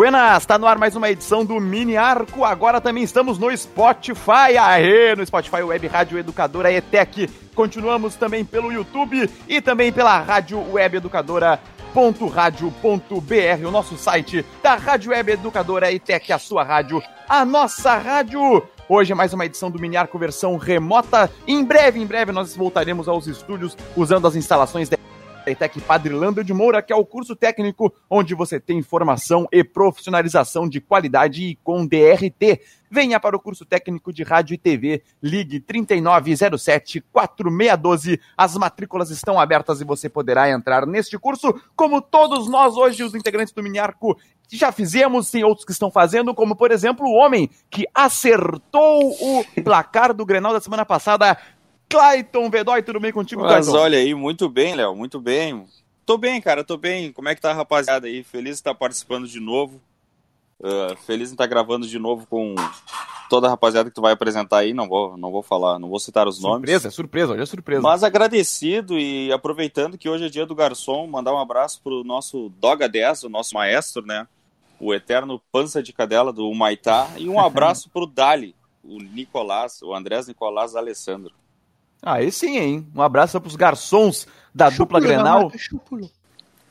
Buenas, está no ar mais uma edição do Mini Arco. Agora também estamos no Spotify. Aê, no Spotify Web Rádio Educadora ETEC. Continuamos também pelo YouTube e também pela Rádio Web Educadora o nosso site da Rádio Web Educadora ETEC, a sua rádio, a nossa rádio. Hoje é mais uma edição do Mini Arco versão remota. Em breve, em breve, nós voltaremos aos estúdios usando as instalações da ETEC Padre Lando de Moura, que é o curso técnico onde você tem formação e profissionalização de qualidade e com DRT. Venha para o curso técnico de rádio e TV. Ligue 3907 4612. As matrículas estão abertas e você poderá entrar neste curso, como todos nós hoje, os integrantes do Miniarco, já fizemos, tem outros que estão fazendo, como por exemplo o homem que acertou o placar do Grenal da semana passada. Clayton Vedói, tudo bem contigo, Mas Clayton? olha aí, muito bem, Léo, muito bem. Tô bem, cara, tô bem. Como é que tá a rapaziada aí? Feliz de estar participando de novo. Uh, feliz em estar gravando de novo com toda a rapaziada que tu vai apresentar aí. Não vou, não vou falar, não vou citar os surpresa, nomes. Surpresa, surpresa, hoje é surpresa. Mas agradecido e aproveitando que hoje é dia do garçom, mandar um abraço pro nosso Doga 10, o nosso maestro, né? O eterno pança de cadela do Humaitá. E um abraço pro Dali, o Nicolás, o Andrés Nicolás Alessandro. Aí sim, hein? Um abraço pros garçons da dupla Grenal.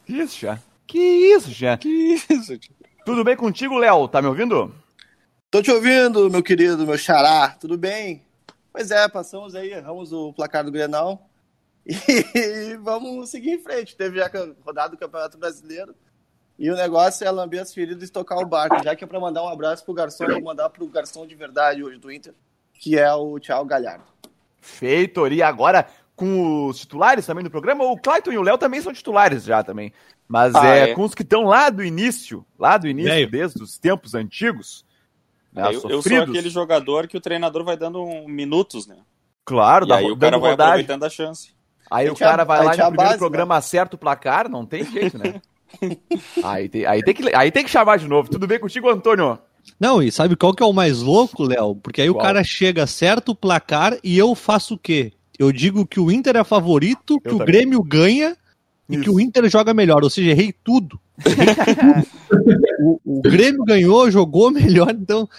Isso, já. Que isso, já. Que isso, tio. Tudo bem contigo, Léo? Tá me ouvindo? Tô te ouvindo, meu querido, meu xará. Tudo bem? Pois é, passamos aí, erramos o placar do Grenal. E vamos seguir em frente. Teve já rodado do Campeonato Brasileiro. E o negócio é lamber as feridas e tocar o barco. Já que é pra mandar um abraço pro garçom, vou mandar pro garçom de verdade hoje do Inter, que é o Thiago Galhardo. Feito, e agora com os titulares também do programa. O Clayton e o Léo também são titulares já também. Mas ah, é, é, com os que estão lá do início, lá do início, desde os tempos antigos. Né, eu, eu, sou aquele jogador que o treinador vai dando um, minutos, né? Claro, e aí o cara vai rodagem. aproveitando a chance. Aí o cara vai lá no primeiro base, programa, né? acerta o placar, não tem jeito, né? aí, tem, aí, tem que, aí tem que chamar de novo. Tudo bem contigo, Antônio? Não, e sabe qual que é o mais louco, Léo? Porque aí qual? o cara chega, acerta o placar e eu faço o quê? Eu digo que o Inter é favorito, eu que também. o Grêmio ganha e que o Inter joga melhor, ou seja, errei tudo. o, o, Grêmio ganhou, jogou melhor, então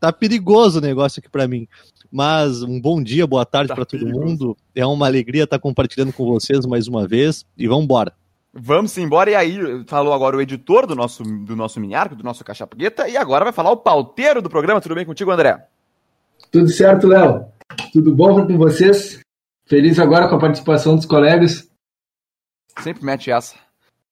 tá perigoso o negócio aqui para mim. Mas um bom dia, boa tarde tá para todo mundo. É uma alegria estar compartilhando com vocês mais uma vez e vamos embora. Vamos embora, e aí falou agora o editor do nosso, do nosso Minharco, do nosso Caixa Preta, e agora vai falar o pauteiro do programa. Tudo bem contigo, André? Tudo certo, Léo. Tudo bom com vocês? Feliz agora com a participação dos colegas. Sempre mete essa.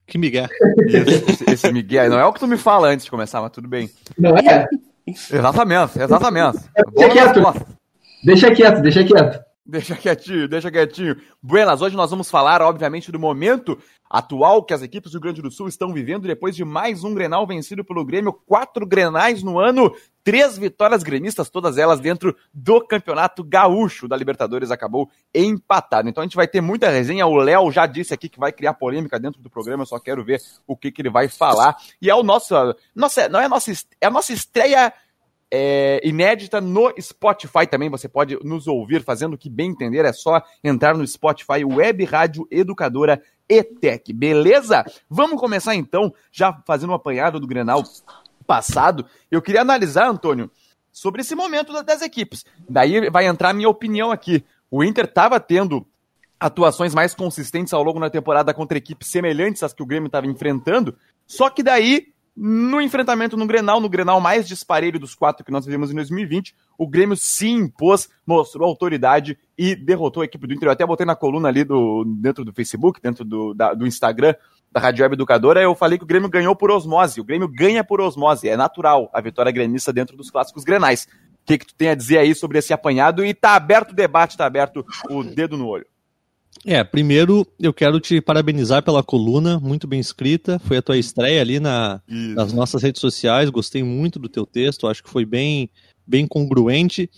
Que Miguel. Esse, esse Miguel. Não é o que tu me fala antes de começar, mas tudo bem. Não é? Exatamente, exatamente. Deixa quieto. Deixa quieto, deixa quieto. Deixa quietinho, deixa quietinho. Buenas, hoje nós vamos falar, obviamente, do momento atual que as equipes do Rio Grande do Sul estão vivendo depois de mais um Grenal vencido pelo Grêmio, quatro Grenais no ano, três vitórias gremistas, todas elas dentro do Campeonato Gaúcho da Libertadores, acabou empatado. Então a gente vai ter muita resenha, o Léo já disse aqui que vai criar polêmica dentro do programa, eu só quero ver o que, que ele vai falar. E é o nosso, nossa, não é a nossa, é a nossa estreia é, inédita no Spotify também. Você pode nos ouvir fazendo o que bem entender. É só entrar no Spotify Web Rádio Educadora ETEC, beleza? Vamos começar então, já fazendo um apanhado do Grenal passado. Eu queria analisar, Antônio, sobre esse momento das equipes. Daí vai entrar a minha opinião aqui. O Inter estava tendo atuações mais consistentes ao longo da temporada contra equipes semelhantes às que o Grêmio estava enfrentando, só que daí no enfrentamento no Grenal, no Grenal mais disparelho dos quatro que nós vivemos em 2020, o Grêmio se impôs, mostrou autoridade e derrotou a equipe do Inter. Eu até botei na coluna ali do, dentro do Facebook, dentro do, da, do Instagram da Rádio Web Educadora, eu falei que o Grêmio ganhou por osmose. O Grêmio ganha por osmose, é natural a vitória gremista dentro dos clássicos grenais. O que, que tu tem a dizer aí sobre esse apanhado? E tá aberto o debate, tá aberto o dedo no olho. É, primeiro eu quero te parabenizar pela coluna, muito bem escrita. Foi a tua estreia ali na, nas nossas redes sociais. Gostei muito do teu texto, acho que foi bem, bem congruente.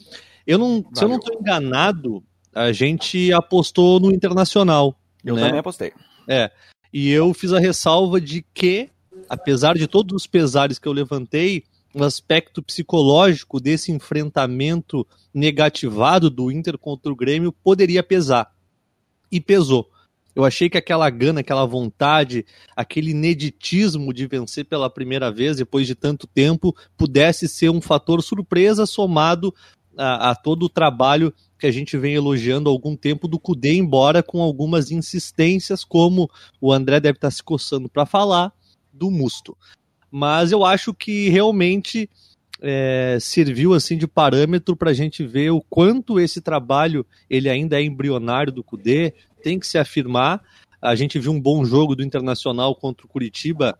Eu não, se eu não estou enganado, a gente apostou no internacional. Eu né? também apostei. É. E eu fiz a ressalva de que, apesar de todos os pesares que eu levantei, o aspecto psicológico desse enfrentamento negativado do Inter contra o Grêmio poderia pesar e pesou. Eu achei que aquela gana, aquela vontade, aquele ineditismo de vencer pela primeira vez depois de tanto tempo pudesse ser um fator surpresa somado a, a todo o trabalho que a gente vem elogiando há algum tempo do Cudê, embora com algumas insistências, como o André deve estar se coçando para falar, do Musto. Mas eu acho que realmente é, serviu assim de parâmetro para a gente ver o quanto esse trabalho ele ainda é embrionário do Cudê, tem que se afirmar. A gente viu um bom jogo do Internacional contra o Curitiba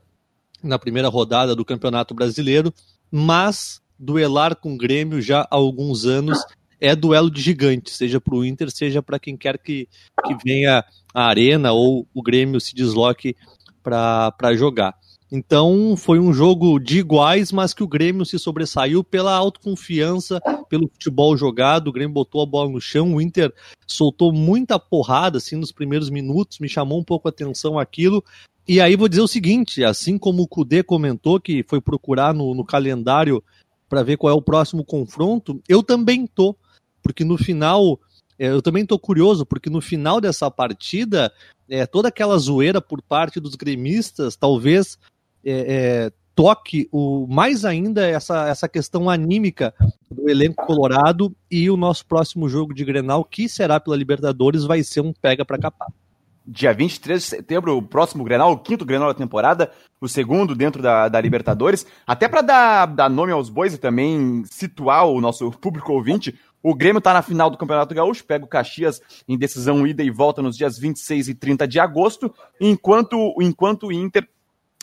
na primeira rodada do Campeonato Brasileiro, mas duelar com o Grêmio já há alguns anos é duelo de gigante, seja para o Inter, seja para quem quer que, que venha à arena ou o Grêmio se desloque para jogar. Então foi um jogo de iguais, mas que o Grêmio se sobressaiu pela autoconfiança, pelo futebol jogado. O Grêmio botou a bola no chão, o Inter soltou muita porrada assim nos primeiros minutos, me chamou um pouco a atenção aquilo. E aí vou dizer o seguinte: assim como o Kudê comentou que foi procurar no, no calendário para ver qual é o próximo confronto, eu também tô, porque no final é, eu também estou curioso, porque no final dessa partida, é, toda aquela zoeira por parte dos gremistas talvez é, é, toque o mais ainda essa, essa questão anímica do elenco colorado e o nosso próximo jogo de Grenal, que será pela Libertadores, vai ser um pega para capar. Dia 23 de setembro, o próximo Grenal, o quinto Grenal da temporada, o segundo dentro da, da Libertadores. Até para dar, dar nome aos bois e também situar o nosso público ouvinte, o Grêmio está na final do Campeonato Gaúcho, pega o Caxias em decisão ida e volta nos dias 26 e 30 de agosto, enquanto, enquanto o Inter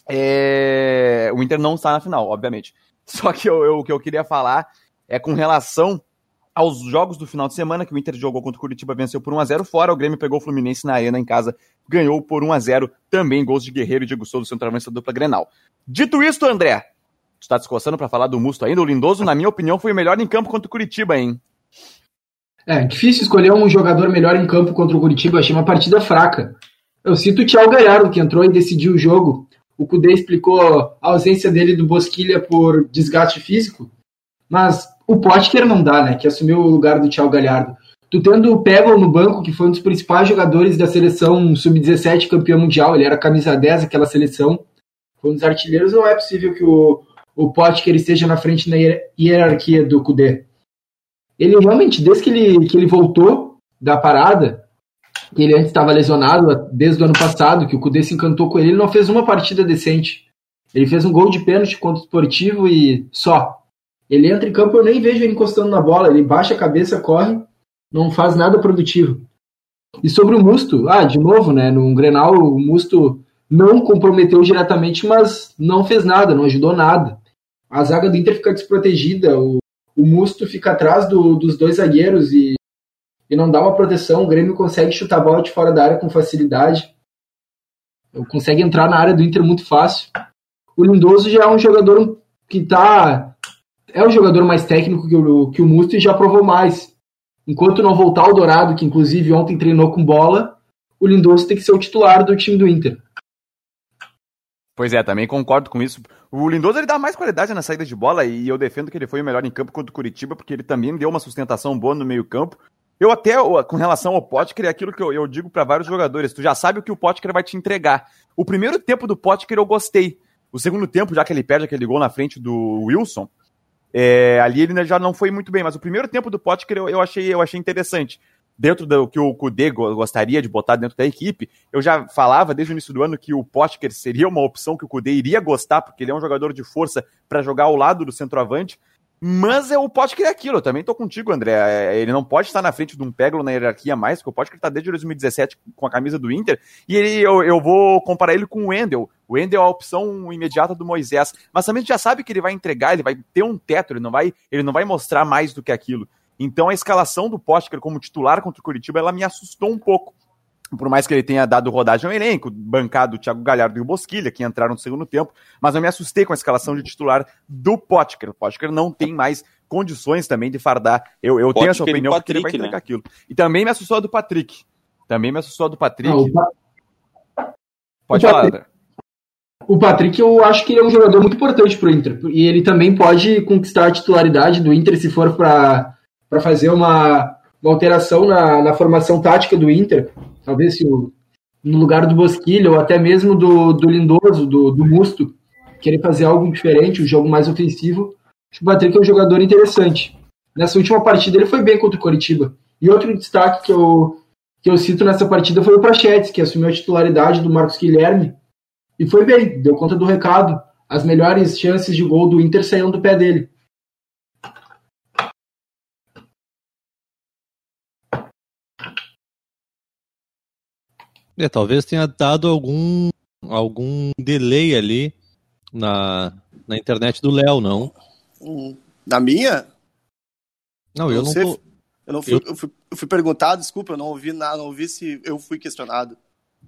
é... O Inter não está na final, obviamente. Só que eu, eu, o que eu queria falar é com relação aos jogos do final de semana, que o Inter jogou contra o Curitiba, venceu por 1x0 fora, o Grêmio pegou o Fluminense na arena em casa, ganhou por 1x0, também gols de Guerreiro e Diego Souza, centroavante da dupla Grenal. Dito isto, André, tu está descoçando para falar do Musto ainda, o Lindoso, na minha opinião, foi o melhor em campo contra o Curitiba, hein? É, difícil escolher um jogador melhor em campo contra o Curitiba, achei uma partida fraca. Eu cito o Thiago Galhardo, que entrou e decidiu o jogo. O Kudê explicou a ausência dele do Bosquilha por desgaste físico, mas o Potker não dá, né? Que assumiu o lugar do Thiago Galhardo. Tu tendo o Pebble no banco, que foi um dos principais jogadores da seleção sub-17 campeão mundial, ele era camisa 10 daquela seleção, foi um dos artilheiros, não é possível que o, o Potker esteja na frente na hierarquia do Kudê. Ele realmente, desde que ele, que ele voltou da parada, que ele antes estava lesionado desde o ano passado, que o Cudê se encantou com ele, ele não fez uma partida decente. Ele fez um gol de pênalti contra o Esportivo e só. Ele entra em campo, eu nem vejo ele encostando na bola, ele baixa a cabeça, corre, não faz nada produtivo. E sobre o Musto, ah, de novo, né, no Grenal o Musto não comprometeu diretamente, mas não fez nada, não ajudou nada. A zaga do Inter fica desprotegida, o, o Musto fica atrás do, dos dois zagueiros e e não dá uma proteção, o Grêmio consegue chutar a bola de fora da área com facilidade. Consegue entrar na área do Inter muito fácil. O Lindoso já é um jogador que tá. É o jogador mais técnico que o, que o Musto e já provou mais. Enquanto não voltar o Dourado, que inclusive ontem treinou com bola, o Lindoso tem que ser o titular do time do Inter. Pois é, também concordo com isso. O Lindoso ele dá mais qualidade na saída de bola e eu defendo que ele foi o melhor em campo contra o Curitiba, porque ele também deu uma sustentação boa no meio-campo. Eu até, com relação ao Potker, é aquilo que eu, eu digo para vários jogadores. Tu já sabe o que o Potker vai te entregar. O primeiro tempo do Potker eu gostei. O segundo tempo, já que ele perde aquele gol na frente do Wilson, é, ali ele já não foi muito bem. Mas o primeiro tempo do Potker eu, eu, achei, eu achei interessante. Dentro do que o Kudê gostaria de botar dentro da equipe, eu já falava desde o início do ano que o Potker seria uma opção que o Kudê iria gostar, porque ele é um jogador de força para jogar ao lado do centroavante. Mas é o Potker é aquilo, eu também tô contigo, André. É, ele não pode estar na frente de um Peglo na hierarquia mais, porque o Potker tá desde 2017 com a camisa do Inter, e ele, eu, eu vou comparar ele com o Wendel. O Wendel é a opção imediata do Moisés, mas também já sabe que ele vai entregar, ele vai ter um teto, ele não vai, ele não vai mostrar mais do que aquilo. Então a escalação do Potker como titular contra o Curitiba, ela me assustou um pouco por mais que ele tenha dado rodagem ao elenco, bancado o Thiago Galhardo e o Bosquilha, que entraram no segundo tempo, mas eu me assustei com a escalação de titular do Potker. O Potker não tem mais condições também de fardar. Eu, eu tenho essa opinião Patrick, porque ele vai entregar né? aquilo. E também me assustou a do Patrick. Também me assustou a do Patrick. Não, Pode o falar, Patrick, O Patrick, eu acho que ele é um jogador muito importante para o Inter. E ele também pode conquistar a titularidade do Inter se for para fazer uma, uma alteração na, na formação tática do Inter Talvez se o, no lugar do Bosquilha, ou até mesmo do, do Lindoso, do, do Musto, querer fazer algo diferente, um jogo mais ofensivo, acho que o Patrick é um jogador interessante. Nessa última partida ele foi bem contra o Coritiba. E outro destaque que eu, que eu cito nessa partida foi o Prachetes, que assumiu a titularidade do Marcos Guilherme e foi bem, deu conta do recado. As melhores chances de gol do Inter saíram do pé dele. É, talvez tenha dado algum, algum delay ali na, na internet do Léo, não? Na minha? Não, eu não, tô... eu não fui, eu... Eu, fui, eu fui perguntado, desculpa, eu não ouvi nada, não ouvi se eu fui questionado.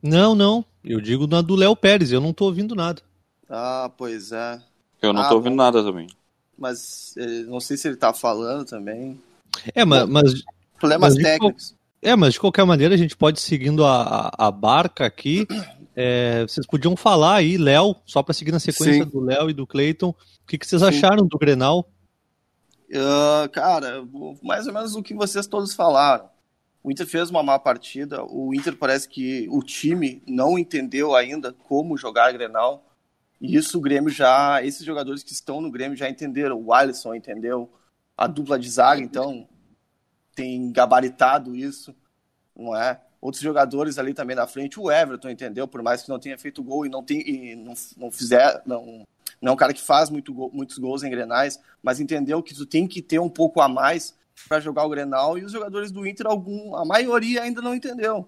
Não, não. Eu digo na do Léo Pérez, eu não tô ouvindo nada. Ah, pois é. Eu não ah, tô ouvindo bom. nada também. Mas eh, não sei se ele tá falando também. É, mas. mas Problemas mas técnicos. É, mas de qualquer maneira a gente pode ir seguindo a, a, barca aqui. É, vocês podiam falar aí, Léo, só para seguir na sequência Sim. do Léo e do Cleiton, o que, que vocês Sim. acharam do Grenal? Ah, cara, mais ou menos o que vocês todos falaram. O Inter fez uma má partida. O Inter parece que o time não entendeu ainda como jogar a Grenal. E isso o Grêmio já, esses jogadores que estão no Grêmio já entenderam. O Alisson entendeu, a dupla de zaga, então tem gabaritado isso, não é? Outros jogadores ali também na frente, o Everton entendeu, por mais que não tenha feito gol e não tem e não, não fizer, não, não é um cara que faz muito gol, muitos gols em Grenais, mas entendeu que tu tem que ter um pouco a mais para jogar o Grenal e os jogadores do Inter, algum, a maioria ainda não entendeu.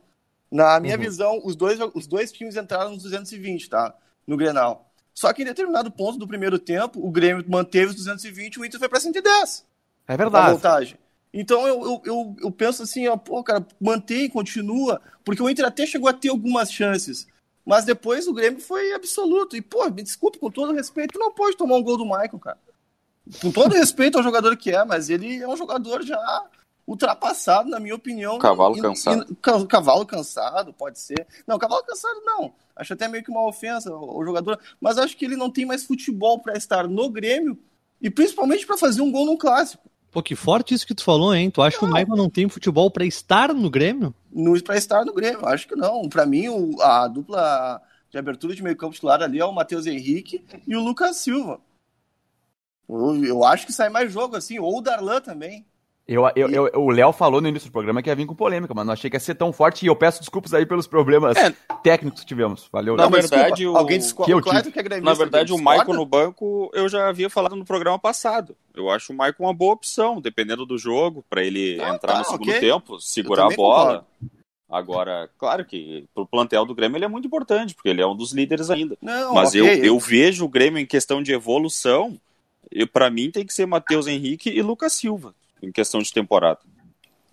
Na minha Uhum. visão, os dois, os dois times entraram nos 220, tá? No Grenal. Só que em determinado ponto do primeiro tempo, o Grêmio manteve os 220 e o Inter foi para 110 É verdade. voltagem. Então eu, eu, eu, eu penso assim, ó, pô, cara, mantém, continua, porque o Inter até chegou a ter algumas chances. Mas depois o Grêmio foi absoluto. E, pô, me desculpe, com todo respeito, tu não pode tomar um gol do Michael, cara. Com todo respeito ao jogador que é, mas ele é um jogador já ultrapassado, na minha opinião. Cavalo E- cansado. e- ca- cavalo cansado, pode ser. Não, cavalo cansado não. Acho até meio que uma ofensa ao jogador. Mas acho que ele não tem mais futebol para estar no Grêmio e principalmente para fazer um gol num clássico. Pô, que forte isso que tu falou, hein? Tu acha que o Michael não tem futebol pra estar no Grêmio? no para estar no Grêmio. Acho que não. Para mim, o- a dupla de abertura de meio campo titular ali é o Matheus Henrique e o Lucas Silva. Eu, eu acho que sai mais jogo assim, ou o Darlan também. Eu, eu, eu- o Léo falou no início do programa que ia vir com polêmica, mas não achei que ia ser tão forte e eu peço desculpas aí pelos problemas É. técnicos que tivemos. Valeu, Na Léo. verdade, o- alguém discorda. que eu o tive. que é Na verdade, o? Michael no banco eu já havia falado no programa passado. Eu acho o Michael uma boa opção, dependendo do jogo, para ele Ah, entrar tá, no segundo ok. tempo, segurar a bola. Agora, claro que pro plantel do Grêmio ele é muito importante, porque ele é um dos líderes ainda. Não, Mas ok, eu, eu vejo o Grêmio em questão de evolução, e para mim tem que ser Matheus Henrique e Lucas Silva, em questão de temporada.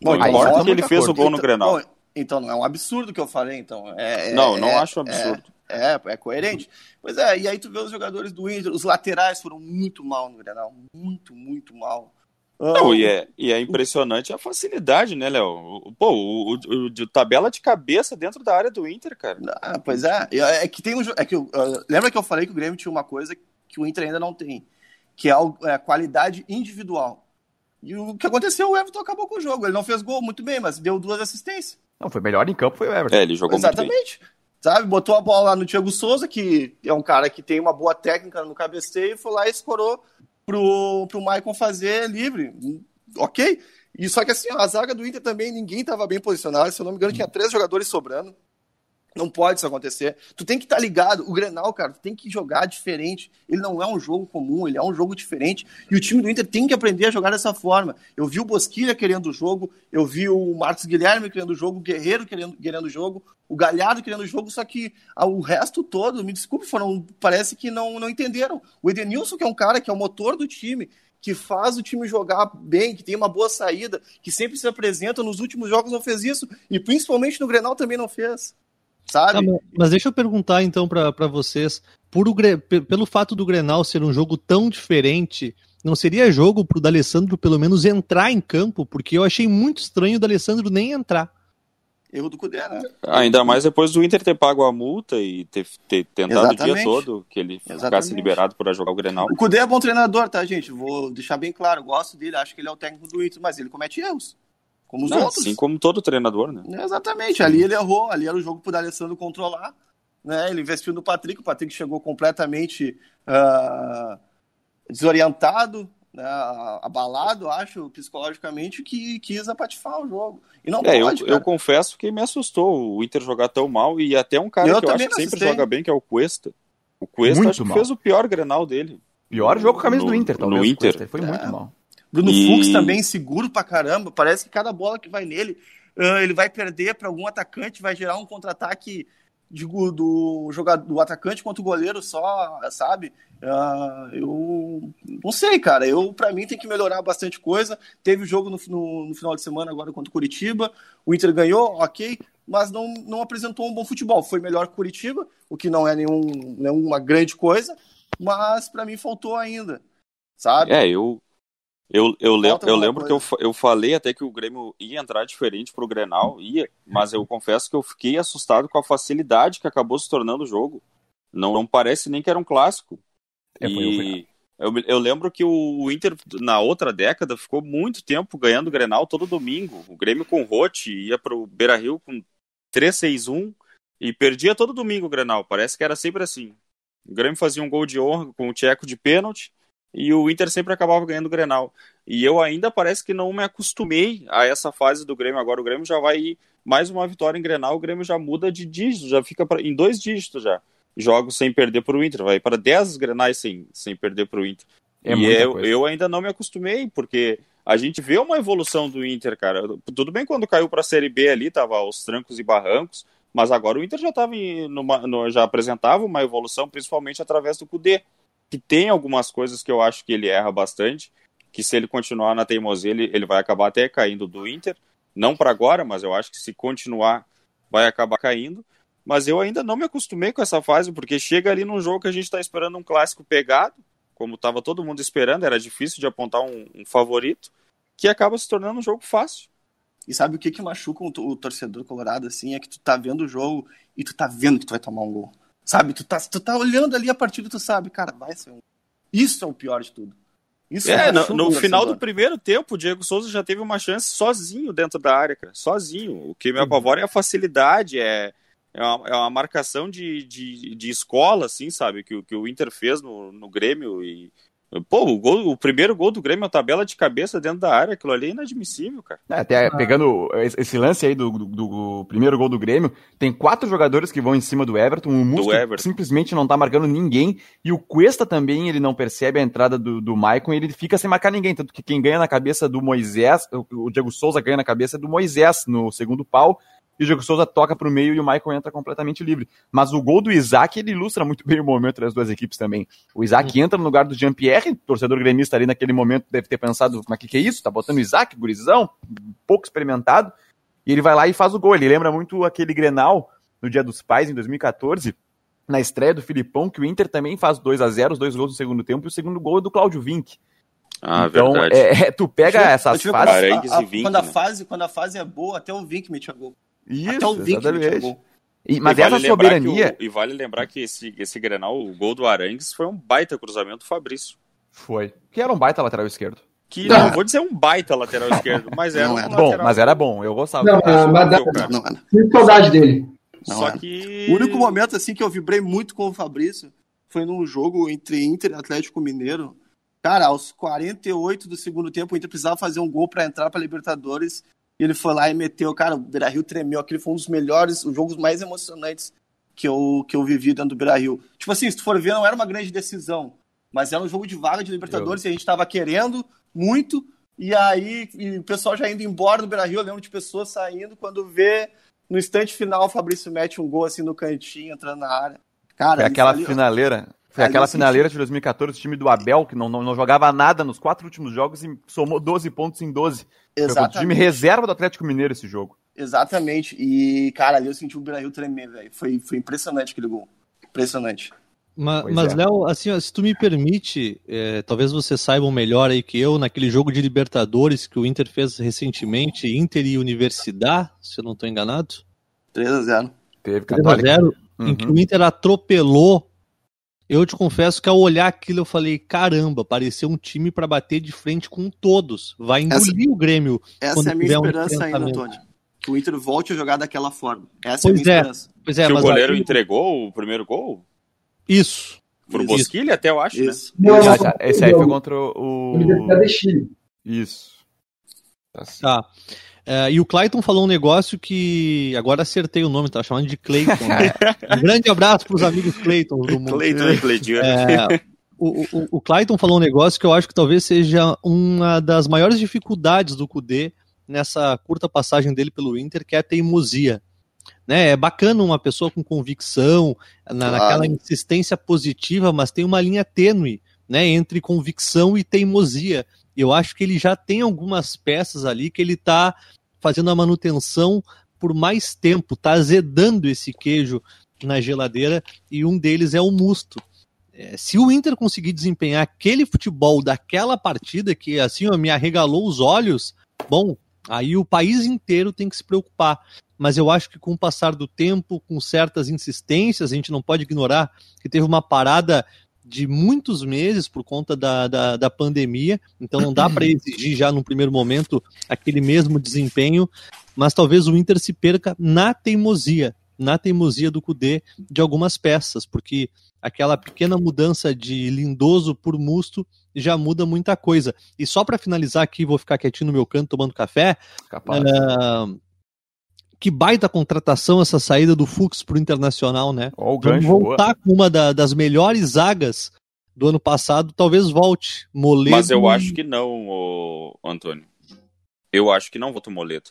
Bom, Não aí importa estamos que ele fez o gol no então, Grenal. bom, então não é um absurdo o que eu falei, então. É, é- não, não é- acho absurdo. É, é coerente. Pois é, e aí tu vê os jogadores do Inter, os laterais foram muito mal no Grenal. Muito, muito mal. Não, Ah, e é, e é impressionante a facilidade, né, Léo? Pô, o, o- o de tabela de cabeça dentro da área do Inter, cara. Ah, pois é. É que tem um. É que, ah, lembra que eu falei que o Grêmio tinha uma coisa que o Inter ainda não tem, que é o- é a qualidade individual. E o que aconteceu, o Everton acabou com o jogo. Ele não fez gol muito bem, mas deu duas assistências. Não, foi melhor em campo, foi o Everton. É, ele jogou muito bem. Exatamente. Sabe? Botou a bola lá no Thiago Souza, que é um cara que tem uma boa técnica no cabeceio, e foi lá e escorou pro, pro Maicon fazer livre. Ok? E só que assim, a zaga do Inter também, ninguém estava bem posicionado. Se eu não me engano, tinha três jogadores sobrando. Não pode isso acontecer. Tu tem que estar ligado. O Grenal, cara, tu tem que jogar diferente. Ele não é um jogo comum, ele é um jogo diferente. E o time do Inter tem que aprender a jogar dessa forma. Eu vi o Bosquilha querendo o jogo, eu vi o Marcos Guilherme querendo o jogo, o Guerreiro querendo, querendo o jogo, o Galhardo querendo o jogo, só que o resto todo, me desculpe, foram, parece que não, não entenderam. O Edenilson, que é um cara que é o motor do time, que faz o time jogar bem, que tem uma boa saída, que sempre se apresenta, nos últimos jogos não fez isso, e principalmente no Grenal também não fez. Tá, Sabe? mas- mas deixa eu perguntar então pra pra vocês, por o pelo fato do Grenal ser um jogo tão diferente, não seria jogo pro D'Alessandro pelo menos entrar em campo? Porque eu achei muito estranho o D'Alessandro nem entrar. Erro do Cudê, né? Ainda mais depois do Inter ter pago a multa e ter, ter tentado o dia Exatamente. todo que ele ficasse Exatamente. liberado para jogar o Grenal. O Cudê é bom treinador, tá, gente? Vou deixar bem claro. Gosto dele, acho que ele é o técnico do Inter, mas ele comete erros. Como os Não, outros. Assim como todo treinador, né? Exatamente, ali ele errou, ali era o jogo pro D'Alessandro controlar, né? Ele investiu no Patrick, o Patrick chegou completamente ah, desorientado, né? abalado, acho, psicologicamente, que quis apatifar o jogo. E não É, eu, pode, eu cara. confesso que me assustou o Inter jogar tão mal e até um cara Eu que eu acho que sempre joga bem, que é o Cuesta. O Cuesta acho que mal. fez o pior Grenal dele. Pior jogo com a camisa No- do Inter, no talvez. Inter. Cuesta. Ele Foi É. muito mal. Bruno E- Fux também seguro pra caramba. Parece que cada bola que vai nele, ah, ele vai perder para algum atacante, vai gerar um contra-ataque digo, do jogador, do atacante contra o goleiro só, sabe? Ah, eu não sei, cara. Eu para mim tem que melhorar bastante coisa. Teve o jogo no, no- no final de semana agora contra o Curitiba. O Inter ganhou, ok, mas não, não apresentou um bom futebol. Foi melhor que o Curitiba, o que não é nenhum, nenhuma grande coisa, mas para mim faltou ainda, sabe? É, eu. Eu, eu, lem eu lembro que eu, eu falei até que o Grêmio ia entrar diferente pro Grenal, ia, mas eu confesso que eu fiquei assustado com a facilidade que acabou se tornando o jogo. Não, não parece nem que era um clássico. É, e eu, eu lembro que o, o Inter, na outra década, ficou muito tempo ganhando o Grenal todo domingo. O Grêmio com o Rote ia pro Beira Rio com 3-6-1 e perdia todo domingo o Grenal. Parece que era sempre assim. O Grêmio fazia um gol de honra com o Tcheco de pênalti e o Inter sempre acabava ganhando o Grenal. E eu ainda parece que não me acostumei a essa fase do Grêmio. Agora o Grêmio já vai mais uma vitória em Grenal, o Grêmio já muda de dígito, já fica pra, em dois dígitos já. Jogos sem perder para o Inter, vai para 10 Grenais sem, sem perder para o Inter. É e eu, eu ainda não me acostumei, porque a gente vê uma evolução do Inter, cara. Tudo bem quando caiu para a Série B ali, tava aos trancos e barrancos, mas agora o Inter já tava em, numa, no- já apresentava uma evolução, principalmente através do Cudê, que tem algumas coisas que eu acho que ele erra bastante, que se ele continuar na teimosia, ele, ele vai acabar até caindo do Inter. Não para agora, mas eu acho que se continuar, vai acabar caindo. Mas eu ainda não me acostumei com essa fase, porque chega ali num jogo que a gente está esperando um clássico pegado, como estava todo mundo esperando, era difícil de apontar um, um favorito, que acaba se tornando um jogo fácil. E sabe o que que machuca o, to- o torcedor colorado, assim? É que tu tá vendo o jogo e tu tá vendo que tu vai tomar um gol. Sabe? Tu tá, tu tá olhando ali a partida e tu sabe, cara, vai ser um... Isso é o pior de tudo. Isso É, no, machuca no o final do primeiro tempo, o Diego Souza já teve uma chance sozinho dentro da área, cara. Sozinho. O que me apavora é a facilidade, é, é, uma, é uma marcação de, de, de escola, assim, sabe? Que, o- que o Inter fez no, no Grêmio e. Pô, o, gol, o primeiro gol do Grêmio, a tabela de cabeça dentro da área, aquilo ali é inadmissível, cara. É, até pegando esse lance aí do, do- do primeiro gol do Grêmio, tem quatro jogadores que vão em cima do Everton, o Musto Everton. simplesmente não tá marcando ninguém, e o Cuesta também, ele não percebe a entrada do, do Maicon, e ele fica sem marcar ninguém, tanto que quem ganha na cabeça do Moisés, o, o Diego Souza ganha na cabeça do Moisés no segundo pau, e o Diego Souza toca pro meio e o Maicon entra completamente livre. Mas o gol do Isaac, ele ilustra muito bem o momento das duas equipes também. O Isaac entra no lugar do Jean-Pierre, torcedor gremista ali naquele momento deve ter pensado, mas o que, que é isso? Tá botando o Isaac, gurizão, pouco experimentado, e ele vai lá e faz o gol. Ele lembra muito aquele Grenal no Dia dos Pais, em 2014, na estreia do Filipão, que o Inter também faz 2 a 0 os dois gols no segundo tempo, e o segundo gol é do Cláudio Vinck. Ah, então, verdade. é, é, tu pega eu- essas eu fases... quando a- né? fase, quando a fase é boa, até o Vink mete a gol. Isso, até o a exatamente. gol. E- mas E vale essa soberania... o- e vale lembrar que esse, esse Grenal, o gol do Arangues, foi um baita cruzamento do Fabrício. Foi. Que era um baita lateral esquerdo. Que não vou dizer um baita lateral esquerdo, mas era Não um era. Bom, mas era bom, eu gostava. Não, eu mas dá-. Não era. Sinto saudade dele. Não Só era. que. O único momento assim que eu vibrei muito com o Fabrício foi num jogo entre Inter e Atlético Mineiro. Cara, aos 48 do segundo tempo, o Inter precisava fazer um gol pra entrar pra Libertadores. Ele foi lá e meteu. Cara, o Beira Rio tremeu. Aquele foi um dos melhores, os jogos mais emocionantes que eu, que eu vivi dentro do Beira Rio. Tipo assim, se tu for ver, não era uma grande decisão. Mas era um jogo de vaga de Libertadores e a gente tava querendo muito. E aí e o pessoal já indo embora do Beira Rio. Eu lembro de pessoas saindo quando vê no instante final o Fabrício mete um gol assim no cantinho, entrando na área. Cara, ali- aquela ali- finaleira. Foi ali aquela finaleira de 2014, o time do Abel, que não, não, não jogava nada nos quatro últimos jogos e somou 12 pontos em 12. Foi contra o time Exatamente. reserva do Atlético Mineiro esse jogo. Exatamente. E, cara, ali eu senti o Beira-Rio tremer, velho. Foi, foi impressionante aquele gol. Impressionante. Ma- Pois Mas, é. Léo, assim, se tu me permite, é, talvez você saiba melhor aí que eu, naquele jogo de Libertadores que o Inter fez recentemente, Inter e Universidade, se eu não estou enganado, 3x0. Teve 3 a Católica. 0 em Uhum. que o Inter atropelou Eu te confesso que ao olhar aquilo eu falei, caramba, pareceu um time para bater de frente com todos. Vai engolir essa, o Grêmio. Essa é a minha esperança um ainda, Antônio. Que o Inter volte a jogar daquela forma. Essa pois é a minha é, esperança. Pois é, que o goleiro entregou o primeiro gol? Isso. Pro Bosquilha até, eu acho, né? Isso. né? Não, já, já. Esse aí foi contra o... Isso. Tá. É, e o Clayton falou um negócio que agora acertei o nome, tá chamando de Clayton. Né? um grande abraço para os amigos Clayton do mundo. Clayton e Clayton. É, o, o, o Clayton falou um negócio que eu acho que talvez seja uma das maiores dificuldades do Cudê nessa curta passagem dele pelo Inter, que é a teimosia. Né? É bacana uma pessoa com convicção, na, claro. naquela insistência positiva, mas tem uma linha tênue né, entre convicção e teimosia. Eu acho que ele já tem algumas peças ali que ele está fazendo a manutenção por mais tempo, está azedando esse queijo na geladeira e um deles é o musto. É, se o Inter conseguir desempenhar aquele futebol daquela partida que assim ó, me arregalou os olhos, bom, aí o país inteiro tem que se preocupar. Mas eu acho que com o passar do tempo, com certas insistências, a gente não pode ignorar que teve uma parada de muitos meses por conta da, da, da pandemia, então não dá para exigir já no primeiro momento aquele mesmo desempenho, mas talvez o Inter se perca na teimosia, na teimosia do Cudê de algumas peças, porque aquela pequena mudança de Lindoso por Musto já muda muita coisa. E só para finalizar aqui, vou ficar quietinho no meu canto tomando café. Uh, que baita contratação essa saída do Fux pro Internacional, né? Oh, Vamos voltar boa. com uma da, das melhores zagas do ano passado, talvez volte. Moledo. Mas eu acho que não, o Antônio. Eu acho que não volta o Moledo.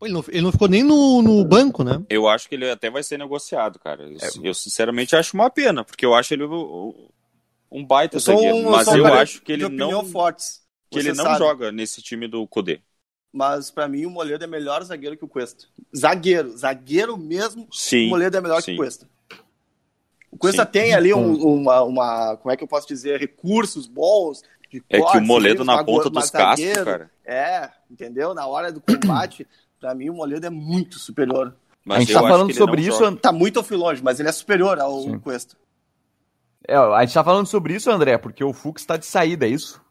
Ele não, ele não ficou nem no, no, banco, né? Eu acho que ele até vai ser negociado, cara. Eu, é. eu sinceramente acho uma pena, porque eu acho ele um baita zagueiro. Um, mas eu acho que ele não. Fortes. Que ele não sabe. joga nesse time do Codê mas para mim o Moledo é melhor zagueiro que o Cuesta. Zagueiro, zagueiro mesmo, sim, o Moledo é melhor sim. que o Cuesta. O Cuesta sim. tem ali um, uma, uma, como é que eu posso dizer, recursos bons. é cortes, que o Moledo na ponta dos cascos, cara. É, entendeu? Na hora do combate, para mim o Moledo é muito superior. Mas a gente tá falando sobre isso. Joga. Tá muito longe, mas ele é superior ao Sim. Cuesta. É, a gente tá falando sobre isso, André, porque o Fux tá de saída, é isso?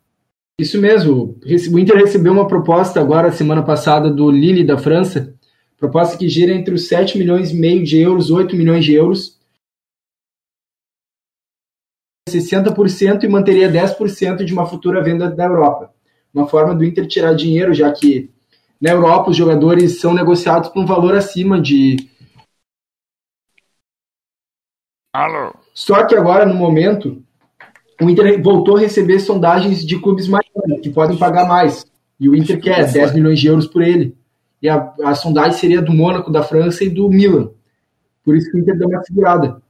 Isso mesmo. O Inter recebeu uma proposta agora, semana passada, do Lille da França. Proposta que gira entre os 7 milhões e meio de euros, 8 milhões de euros. 60% e manteria 10% de uma futura venda da Europa. Uma forma do Inter tirar dinheiro, já que na Europa os jogadores são negociados por um valor acima de. Alô. Só que agora, no momento, o Inter voltou a receber sondagens de clubes maiores, que podem pagar mais. E o Inter quer 10 milhões de euros por ele. E a, a sondagem seria do Mônaco, da França e do Milan. Por isso que o Inter deu uma segurada.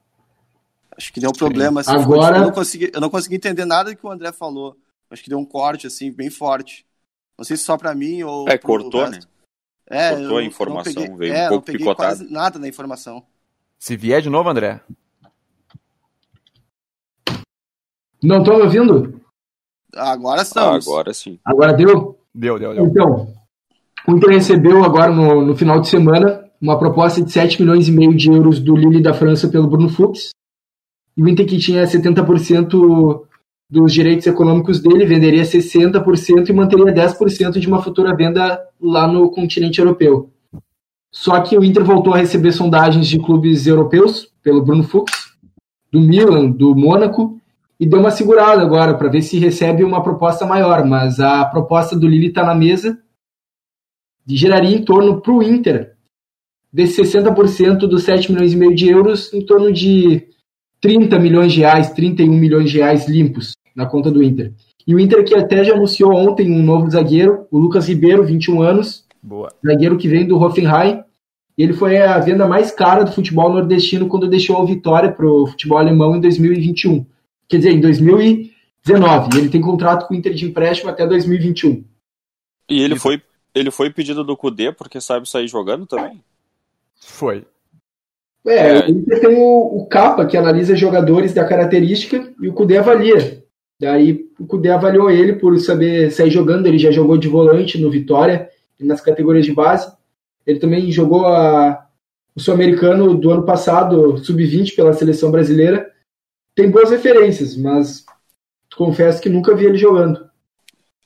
Acho que deu um problema. Assim, Agora... eu, não consegui, eu não consegui entender nada do que o André falou. Acho que deu um corte, assim, bem forte. Não sei se só para mim ou. É, cortou, né? É, cortou a informação, peguei, veio é, um pouco picotado. nada da informação. Se vier de novo, André, Não estão me ouvindo? Agora estamos. Agora sim. Agora deu? Deu, deu, deu. Então, o Inter recebeu agora no, no final de semana uma proposta de 7 milhões e meio de euros do Lille da França pelo Bruno Fux. E o Inter que tinha 70% dos direitos econômicos dele, venderia 60% e manteria 10% de uma futura venda lá no continente europeu. Só que o Inter voltou a receber sondagens de clubes europeus pelo Bruno Fux, do Milan, do Mônaco e deu uma segurada agora para ver se recebe uma proposta maior, mas a proposta do Lille está na mesa e geraria em torno para o Inter desse 60% dos 7 milhões e meio de euros, em torno de 30 milhões de reais, 31 milhões de reais limpos na conta do Inter. E o Inter que até já anunciou ontem um novo zagueiro, o Lucas Ribeiro, 21 anos, Boa. zagueiro que vem do Hoffenheim. Ele foi a venda mais cara do futebol nordestino quando deixou a vitória para o futebol alemão em 2021 quer dizer, em 2019. Ele tem contrato com o Inter de empréstimo até 2021. E ele foi, ele foi pedido do Cudê porque sabe sair jogando também? Foi. É, é. o Inter tem o, o Capa, que analisa jogadores da característica, e o Cudê avalia. Daí o Cudê avaliou ele por saber sair jogando, ele já jogou de volante no Vitória, nas categorias de base. Ele também jogou a, o Sul-Americano do ano passado, sub-20, pela seleção brasileira tem boas referências, mas confesso que nunca vi ele jogando.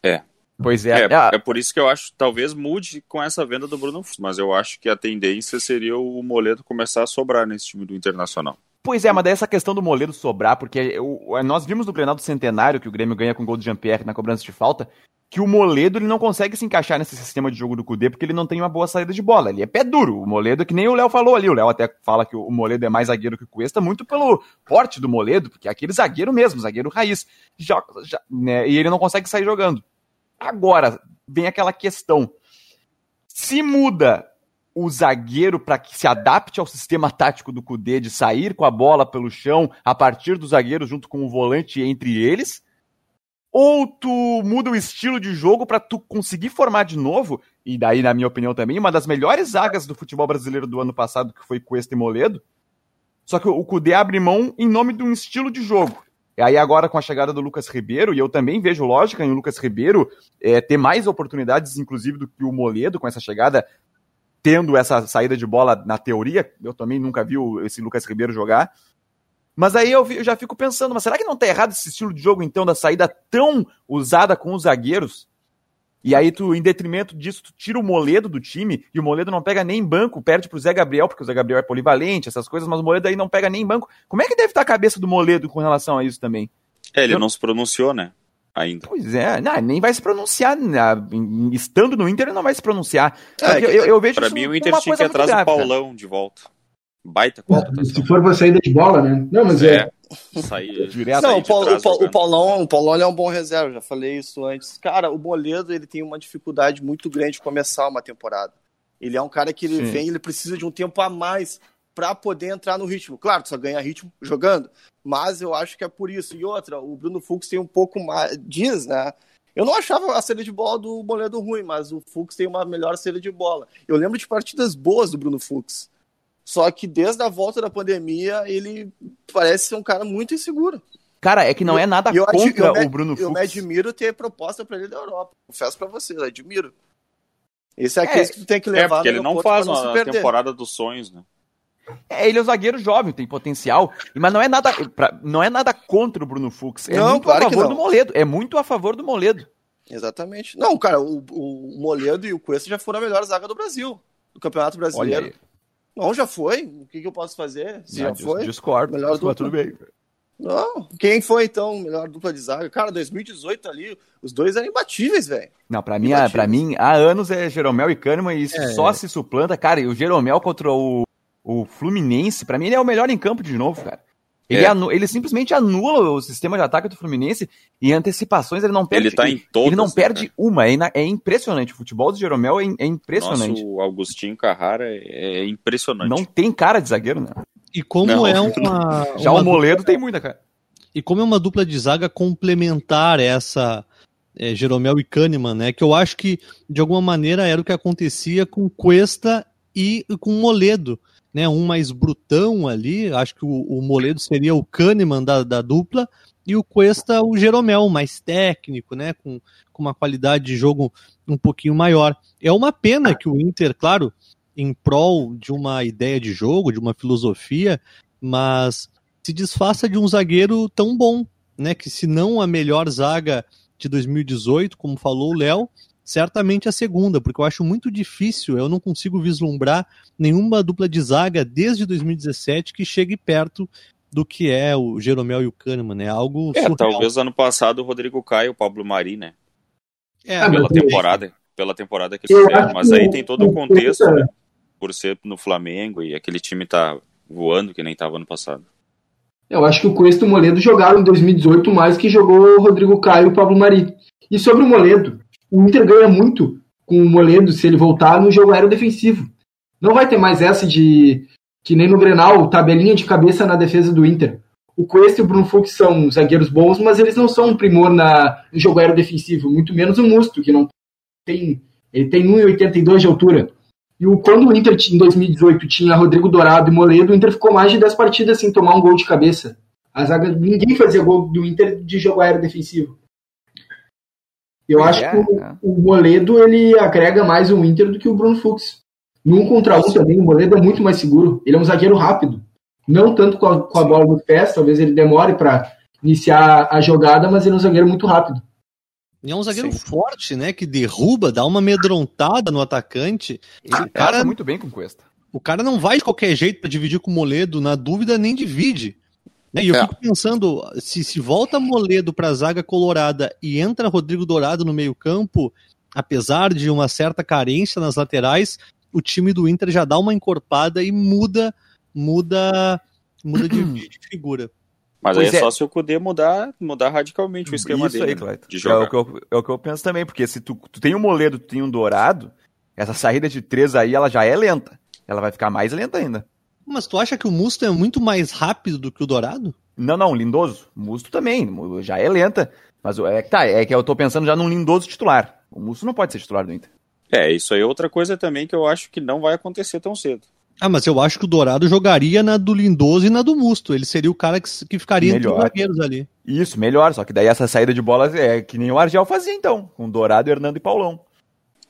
É. Pois é. É, é, é por isso que eu acho talvez mude com essa venda do Bruno Fux, mas eu acho que a tendência seria o Moledo começar a sobrar nesse time do Internacional. Pois é, mas daí essa questão do Moledo sobrar, porque eu, nós vimos no Grenal do Centenário, que o Grêmio ganha com o gol do Jean-Pierre na cobrança de falta, que o Moledo ele não consegue se encaixar nesse sistema de jogo do Cudê porque ele não tem uma boa saída de bola. Ele é pé duro. O Moledo, que nem o Léo falou ali. O Léo até fala que o Moledo é mais zagueiro que o Cuesta, muito pelo porte do Moledo, porque é aquele zagueiro mesmo, zagueiro raiz. Já, já, né, e ele não consegue sair jogando. Agora, vem aquela questão. Se muda o zagueiro para que se adapte ao sistema tático do Cudê de sair com a bola pelo chão a partir do zagueiro junto com o volante entre eles, ou tu muda o estilo de jogo para tu conseguir formar de novo, e daí, na minha opinião, também, uma das melhores zagas do futebol brasileiro do ano passado, que foi Cuesta e Moledo. Só que o Cudê abre mão em nome de um estilo de jogo. E aí, agora, com a chegada do Lucas Ribeiro, e eu também vejo lógica em o Lucas Ribeiro é, ter mais oportunidades, inclusive, do que o Moledo, com essa chegada, tendo essa saída de bola na teoria. Eu também nunca vi esse Lucas Ribeiro jogar. Mas aí eu, eu, já fico pensando, mas será que não tá errado esse estilo de jogo, então, da saída tão usada com os zagueiros? E aí tu, em detrimento disso, tu tira o Moledo do time, e o Moledo não pega nem banco, perde pro Zé Gabriel, porque o Zé Gabriel é polivalente, essas coisas, mas o Moledo aí não pega nem banco. Como é que deve estar a cabeça do Moledo com relação a isso também? É, ele eu... não se pronunciou, né? Ainda. Pois é, não, nem vai se pronunciar. Né? Estando no Inter, ele não vai se pronunciar. É, eu, eu, eu, vejo pra mim, o Inter tinha que atrás do Paulão cara. de volta. Baita contratação. Se for pra saída de bola, né? Não, mas é. é... Sair direto Não, o, Paulo, o, Paulo, o, Paulão, o Paulão é um bom reserva, já falei isso antes. Cara, o Moledo ele tem uma dificuldade muito grande de começar uma temporada. Ele é um cara que ele Sim. vem, ele precisa de um tempo a mais para poder entrar no ritmo. Claro, só ganha ritmo jogando, mas eu acho que é por isso. E outra, o Bruno Fux tem um pouco mais. Diz, né? Eu não achava a saída de bola do Moledo ruim, mas o Fux tem uma melhor saída de bola. Eu lembro de partidas boas do Bruno Fux. Só que desde a volta da pandemia, ele parece ser um cara muito inseguro. Cara, é que não é nada eu, contra eu, eu, o Bruno Fux. Eu me admiro ter proposta para ele da Europa. Confesso para você, eu admiro. Esse é, é aquele que tu tem que levar é, porque ele não faz uma temporada dos sonhos, né? É, ele é um zagueiro jovem, tem potencial, mas não é nada, pra, não é nada contra o Bruno Fux. É não, muito claro a favor do Moledo. É muito a favor do Moledo. Exatamente. Não, cara, o, o Moledo e o Cuesta já foram a melhor zaga do Brasil, do Campeonato Brasileiro. Não, já foi. O que, que eu posso fazer? Se já, já foi. Discordo. Melhor dupla. tudo bem. Não, quem foi então melhor dupla de zaga? Cara, 2018 ali, os dois eram imbatíveis, velho. Não, para mim, para mim, há anos é Jeromel e Kahneman e isso é. só se suplanta, cara. E o Jeromel contra o, o Fluminense, para mim ele é o melhor em campo de novo, cara. Ele, é. anu, ele simplesmente anula o sistema de ataque do Fluminense e antecipações ele não perde. Ele, tá em todas, ele não perde uma. É, é, impressionante. O futebol do Jeromel é, é impressionante. Nossa, o Augustinho Carrara é, é, impressionante. Não tem cara de zagueiro, né? E como não. é uma. Já uma o Moledo dupla, tem muita cara. E como é uma dupla de zaga complementar essa é, Jeromel e Kahneman, né? Que eu acho que de alguma maneira era o que acontecia com Cuesta e com Moledo né, um mais brutão ali, acho que o, o Moledo seria o Kahneman da, da dupla, e o Cuesta o Jeromel, mais técnico, né, com, com uma qualidade de jogo um pouquinho maior. É uma pena que o Inter, claro, em prol de uma ideia de jogo, de uma filosofia, mas se desfaça de um zagueiro tão bom, né, que se não a melhor zaga de 2018, como falou o Léo, certamente a segunda, porque eu acho muito difícil, eu não consigo vislumbrar nenhuma dupla de zaga desde 2017 que chegue perto do que é o Jeromel e o Kahneman, né? Algo é, surreal. talvez ano passado o Rodrigo Caio e o Pablo Mari, né? É, ah, pela temporada, pela temporada que eles fizeram, mas aí tem todo um contexto, né? Por ser no Flamengo e aquele time tá voando que nem estava ano passado. Eu acho que o Cuesta e o Moledo jogaram em 2018 mais que jogou o Rodrigo Caio e o Pablo Mari. E sobre o Moledo, o Inter ganha muito com o Moledo se ele voltar no jogo aéreo defensivo. Não vai ter mais essa de que nem no Grenal, tabelinha de cabeça na defesa do Inter. O Cuesta e o Bruno Fux são zagueiros bons, mas eles não são um primor na, no jogo aéreo defensivo, muito menos o Musto, que não tem. Ele tem 1,82 de altura. E o, quando o Inter em 2018 tinha Rodrigo Dourado e Moledo, o Inter ficou mais de 10 partidas sem tomar um gol de cabeça. A zaga, ninguém fazia gol do Inter de jogo aéreo defensivo. Eu acho é, que o, é. o, Moledo ele agrega mais o Inter do que o Bruno Fux. Num contra um também, o Moledo é muito mais seguro. Ele é um zagueiro rápido. não tanto com a, com a bola no pés, talvez ele demore para iniciar a jogada, mas ele é um zagueiro muito rápido. E é um zagueiro Sim. forte, né? Que derruba, dá uma amedrontada no atacante. Ele cara muito bem com Cuesta. O cara não vai de qualquer jeito para dividir com o Moledo, na dúvida nem divide. E eu é. fico pensando, se, se volta Moledo para a zaga colorada e entra Rodrigo Dourado no meio-campo, apesar de uma certa carência nas laterais, o time do Inter já dá uma encorpada e muda, muda, muda de, de figura. Mas pois aí é, é, só se o Cudê mudar, mudar radicalmente o esquema Isso dele. Aí, né? de jogar. É o, que eu, é o que eu penso também, porque se tu, tu tem um Moledo, tu tem um Dourado, essa saída de três aí, ela já é lenta. Ela vai ficar mais lenta ainda. Mas tu acha que o Musto é muito mais rápido do que o Dourado? Não, não, Lindoso. O Musto também, já é lenta. Mas é que tá, é que eu tô pensando já num Lindoso titular. O Musto não pode ser titular do Inter. É, isso aí é outra coisa também que eu acho que não vai acontecer tão cedo. Ah, mas eu acho que o Dourado jogaria na do Lindoso e na do Musto. Ele seria o cara que, que ficaria melhor. entre os zagueiros ali. Isso, melhor. Só que daí essa saída de bola é que nem o Argel fazia então, com Dourado, Hernando e Paulão.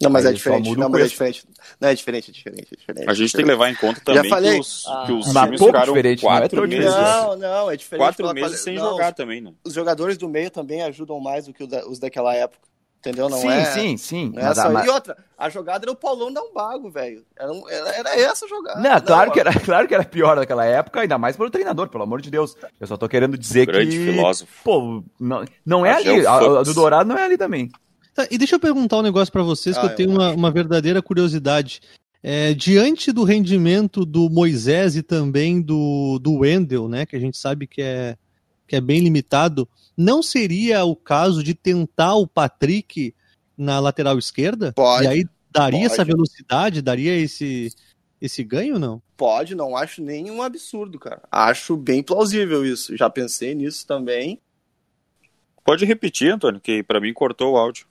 Não, mas é diferente. Não, mas é diferente. Não, é diferente, é diferente, é diferente. A gente tem que levar em conta também que os, ah, que os times ficaram diferente, quatro não é meses. Não, não, é diferente. Quatro meses sem não, jogar também, né? Os jogadores do meio também ajudam mais do que os daquela época. Entendeu? Não sim, é, sim, sim. É só... mas... E outra, a jogada era o Paulão dar um bago, velho. Era, era, essa a jogada. Não, claro, que era, claro que era pior naquela época, ainda mais pelo treinador, pelo amor de Deus. Eu só tô querendo dizer Grande que. filósofo. Pô, não, não é ali. A, a, do Dourado não é ali também. Tá, e deixa eu perguntar um negócio para vocês, ah, que eu tenho uma, uma verdadeira curiosidade. É, diante do rendimento do Moisés e também do, do Wendel, né, que a gente sabe que é, que é bem limitado, não seria o caso de tentar o Patrick na lateral esquerda? Pode. E aí daria pode. essa velocidade, daria esse, esse ganho não? Pode, não acho nenhum absurdo, cara. Acho bem plausível isso. Já pensei nisso também. Pode repetir, Antônio, que para mim cortou o áudio.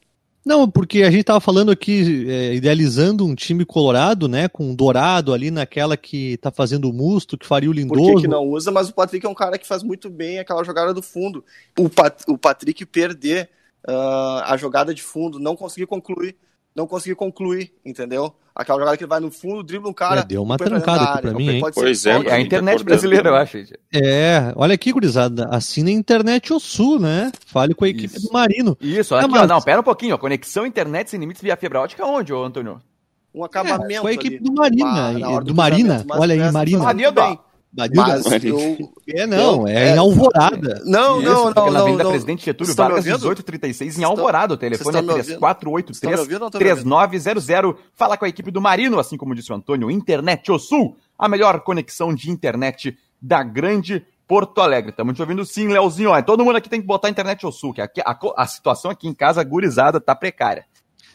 Não, porque a gente tava falando aqui, é, idealizando um time colorado, né, com um dourado ali naquela que tá fazendo o musto, que faria o lindoso. Por que, que não usa? Mas o Patrick é um cara que faz muito bem aquela jogada do fundo. O, Pat, o Patrick perder uh, a jogada de fundo, não conseguir concluir, não conseguir concluir, entendeu? Aquela jogada que vai no fundo, dribla um cara. É, deu uma trancada aqui pra mim, hein? Pois é, é a internet tá brasileira, eu acho. É, olha aqui, gurizada. Assina a internet o Sul, né? Fale com a equipe Isso. do Marino. Isso, olha é, aqui, mas... ó, não, pera um pouquinho, ó. Conexão internet sem limites via fibra ótica onde, ô Antônio? Um acabamento. É, com a equipe ali. do Marina. do, do Marina. Olha aí, Marina. Marina. Mas eu, é, não, é, é em Alvorada. Não, Isso, não, não. Na Avenida não, Presidente Getúlio Vargas, 1836, em Alvorada. O telefone é 3483-3900. Fala com a equipe do Marino, assim como disse o Antônio, Internet O Sul, a melhor conexão de internet da grande Porto Alegre. Estamos te ouvindo sim, Leozinho. Todo mundo aqui tem que botar internet O Sul, que aqui, a, a situação aqui em casa, gurizada, tá precária.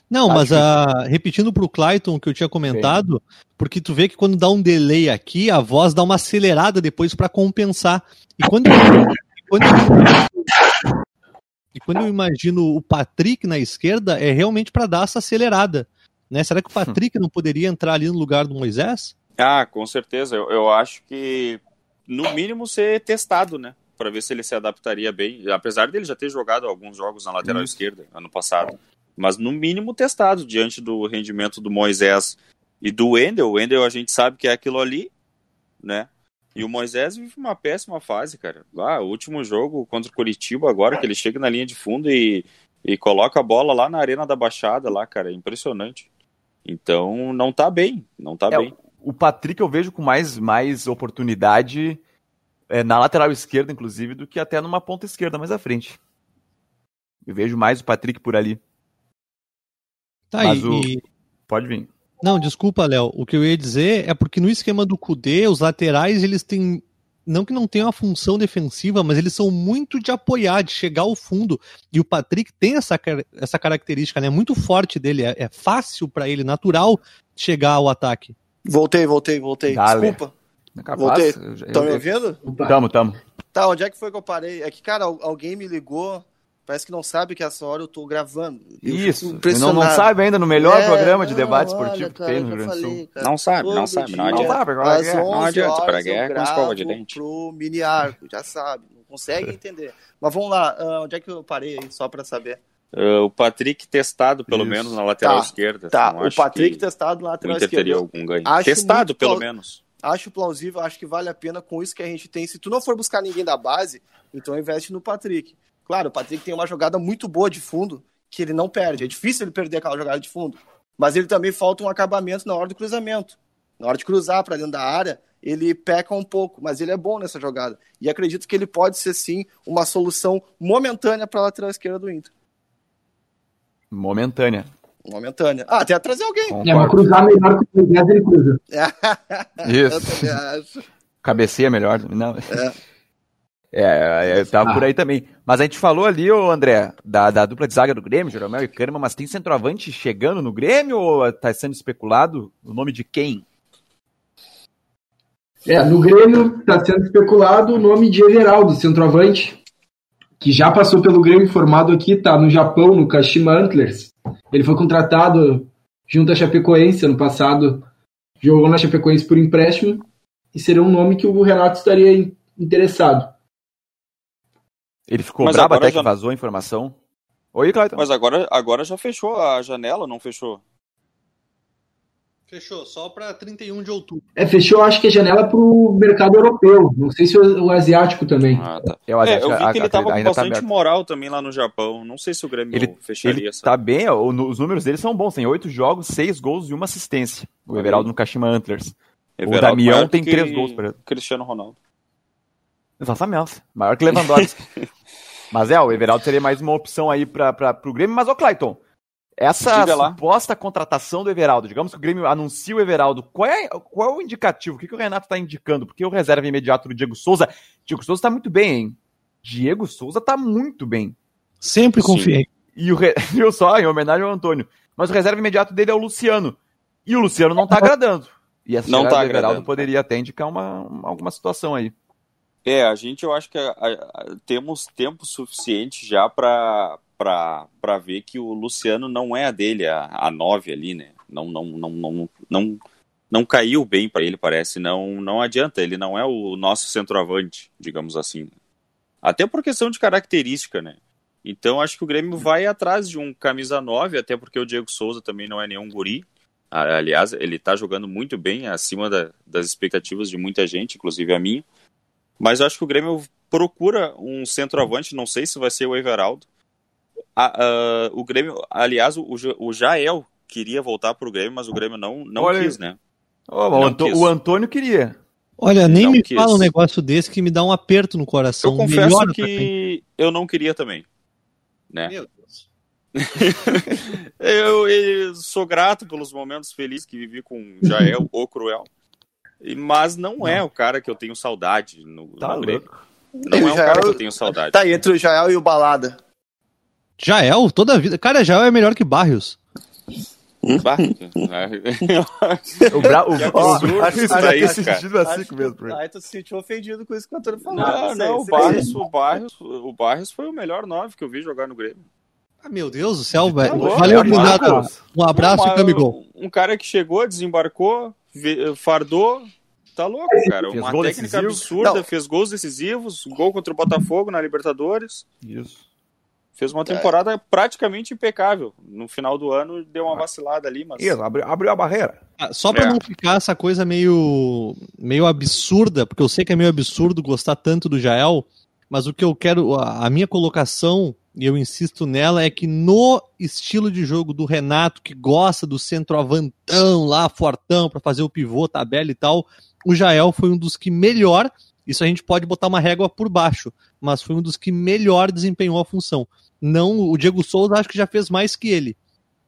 Não, Acho mas que... a, repetindo pro Clayton que eu tinha comentado, Bem. porque tu vê que quando dá um delay aqui, a voz dá uma acelerada depois para compensar. E quando, eu, quando eu, e quando eu imagino o Patrick na esquerda, é realmente para dar essa acelerada. Né? Será que o Patrick não poderia entrar ali no lugar do Moisés? Ah, com certeza. Eu, eu acho que, no mínimo, ser testado, né? Para ver se ele se adaptaria bem. Apesar dele já ter jogado alguns jogos na lateral esquerda ano passado mas no mínimo testado diante do rendimento do Moisés e do Wendel. O Wendel a gente sabe que é aquilo ali, né? E o Moisés vive uma péssima fase, cara. Ah, o último jogo contra o Curitiba, agora que ele chega na linha de fundo e, e coloca a bola lá na Arena da Baixada, lá, cara, é impressionante. Então, não tá bem, não tá é, bem. O Patrick eu vejo com mais, mais oportunidade é, na lateral esquerda, inclusive, do que até numa ponta esquerda mais à frente. Eu vejo mais o Patrick por ali. Tá Mas aí. O... Pode vir. Não, desculpa, Léo. O que eu ia dizer é porque no esquema do Kudê, os laterais, eles têm. Não que não tenham uma função defensiva, mas eles são muito de apoiar, de chegar ao fundo. E o Patrick tem essa, essa característica, né? Muito forte dele. É, é fácil para ele, natural, chegar ao ataque. Voltei, voltei, voltei. Dale. Desculpa. Capaz, voltei. Estão me ouvindo? Tamo, tamo. Tá, onde é que foi que eu parei? É que, cara, alguém me ligou Parece que não sabe que essa hora eu tô gravando. Eu Isso, não, não sabe ainda no melhor é, programa de não, debate esportivo que tem no Rio Grande do Sul. Não sabe, não sabe, não adianta. Não, sabe, é. não adianta, para guerra é com escova de dente. pro mini arco, já sabe, não consegue entender. Mas vamos lá, uh, onde é que eu parei aí, só para saber? Uh, o Patrick testado, pelo Isso. menos, na lateral tá, esquerda. Tá, o Patrick testado na lateral esquerda. teria algum ganho. Acho testado, pelo menos. Acho plausível, acho que vale a pena com isso que a gente tem. Se tu não for buscar ninguém da base, então investe no Patrick. Claro, o Patrick tem uma jogada muito boa de fundo que ele não perde. É difícil ele perder aquela jogada de fundo. Mas ele também falta um acabamento na hora do cruzamento. Na hora de cruzar para dentro da área, ele peca um pouco, mas ele é bom nessa jogada. E acredito que ele pode ser sim uma solução momentânea para a lateral esquerda do Inter. Momentânea. Momentânea. Ah, até trazer alguém. É, mas cruzar melhor que o Guedes, ele cruza. Isso. Eu também acho. Cabeceia melhor. Não. É. É, eu tava por aí também. Mas a gente falou ali, ô André, da, da dupla de zaga do Grêmio, Jeromel e Kahneman, mas tem centroavante chegando no Grêmio ou tá sendo especulado o nome de quem? É, no Grêmio está sendo especulado o nome de Everaldo, centroavante, que já passou pelo Grêmio formado aqui, tá no Japão, no Kashima Antlers. Ele foi contratado junto à Chapecoense ano passado, jogou na Chapecoense por empréstimo e seria um nome que o Renato estaria interessado. Ele ficou Mas até já- que vazou a informação. Oi, Clayton. Mas agora, agora já fechou a janela, não fechou? Fechou, só pra 31 de outubro. É, fechou, acho que a janela para o mercado europeu. Não sei se o, o asiático também. Ah, tá. Eu, É, acho eu vi a- que ele a- tava com ainda tá bastante aberto. moral também lá no Japão. Não sei se o Grêmio Ele, fecharia ele essa. tá bem, ó, o- os números dele são bons. Tem oito jogos, seis gols e uma assistência. O Everaldo aí. no Kashima Antlers. Everaldo Damião maior tem três gols por ele. Cristiano Ronaldo. Exatamente. Maior que Lewandowski. mas é, o Everaldo seria mais uma opção aí para o Grêmio. Mas, ô Clayton, essa Diga lá. suposta contratação do Everaldo, digamos que o Grêmio anuncia o Everaldo, qual é, qual é o indicativo? O que, que o Renato está indicando? Porque o reserva imediato do Diego Souza. Diego Souza tá muito bem, hein? Diego Souza tá muito bem. Sempre confiei. E o re... viu só, em homenagem ao Antônio. Mas o reserva imediato dele é o Luciano. E o Luciano não tá agradando. E essa Não chegada tá do Everaldo agradando. poderia até indicar uma, uma- alguma situação aí. É, a gente eu acho que a- a- temos tempo suficiente já pra para ver que o Luciano não é a dele, a, a 9 ali, né? Não, não, não, não, não, não caiu bem pra ele, parece. Não, não adianta, ele não é o nosso centroavante, digamos assim. Até por questão de característica, né? Então acho que o Grêmio vai atrás de um camisa 9, até porque o Diego Souza também não é nenhum guri. Aliás, ele tá jogando muito bem, acima da- das expectativas de muita gente, inclusive a minha. Mas eu acho que o Grêmio procura um centroavante, não sei se vai ser o Everaldo. A- ah, o Grêmio, aliás, o, o Jael queria voltar pro Grêmio, mas o Grêmio não, não Olha quis, né? Ô, o, Não Anto- quis. o Antônio queria. Olha, nem Não me quis. fala um negócio desse que me dá um aperto no coração. Eu confesso Melhora que eu não queria também. Né? Meu Deus. Eu, eu sou grato pelos momentos felizes que vivi com Jael ou Cruel. Mas não, é o cara que eu tenho saudade no, Tá no Grêmio. louco. Não é um Jael- cara que eu tenho saudade. Tá aí entre o Jael e o Balada. Jael, toda a vida. Cara, Jael é melhor que Barrios. Bah, O, Bra... o, absurdo acho que isso daí, faz cara. sentido assim Acho mesmo. Aí tu se sentiu ofendido com isso que o Antônio falou. Não, sei, não, o. Barrios, o, Barrios, o Barrios foi o melhor nove que eu vi jogar no Grêmio. Ah, meu Deus do céu, velho. louco, Valeu, é. Marcos. Um abraço Não, e camigol. Um cara que chegou, desembarcou, fardou. Tá louco, cara. Fez Uma técnica decisivo. absurda, Não. fez gols decisivos, gol contra o Botafogo na Libertadores. Isso. Fez uma temporada praticamente impecável. No final do ano deu uma vacilada ali, mas. Isso, abriu, abriu a barreira. Ah, Só pra É. não ficar essa coisa meio, meio absurda, porque eu sei que é meio absurdo gostar tanto do Jael, mas o que eu quero, a a minha colocação, e eu insisto nela, é que no estilo de jogo do Renato, que gosta do centroavantão lá, fortão, pra fazer o pivô, tabela e tal, o Jael foi um dos que melhor, isso a gente pode botar uma régua por baixo, mas foi um dos que melhor desempenhou a função. Não, o Diego Souza acho que já fez mais que ele,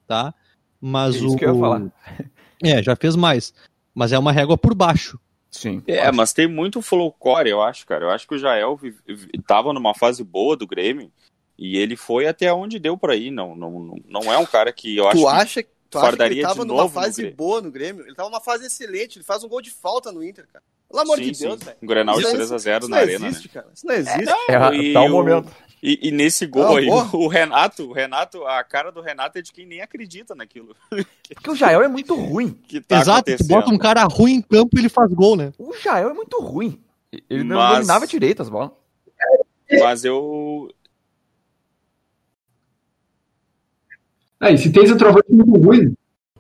tá? Mas É isso o que eu ia falar. é, já fez mais. Mas é uma régua por baixo. Sim. É, mas tem muito folclore, eu acho, cara. Eu acho que o Jael vi- vi- tava numa fase boa do Grêmio e ele foi até onde deu pra ir. Não, não, não, não é um cara que eu acho Tu que acha, tu acha que ele tava numa fase boa no Grêmio? Ele tava numa fase excelente. Ele faz um gol de falta no Inter, cara. Pelo amor Sim, de. Deus, velho. Um Grenal de Isso- 3 a 0 Isso na não arena, existe, né? cara. Isso não existe. É, e tá o o- momento. E, e nesse gol Não, aí, porra. o Renato, o Renato, a cara do Renato é de quem nem acredita naquilo Porque o Jael é muito ruim. que tá Exato, tu bota um cara ruim em campo e ele faz gol, né? O Jael é muito ruim. Ele não Mas- dominava direito as bolas. Mas eu. Ah, e se tem centroavante muito ruim,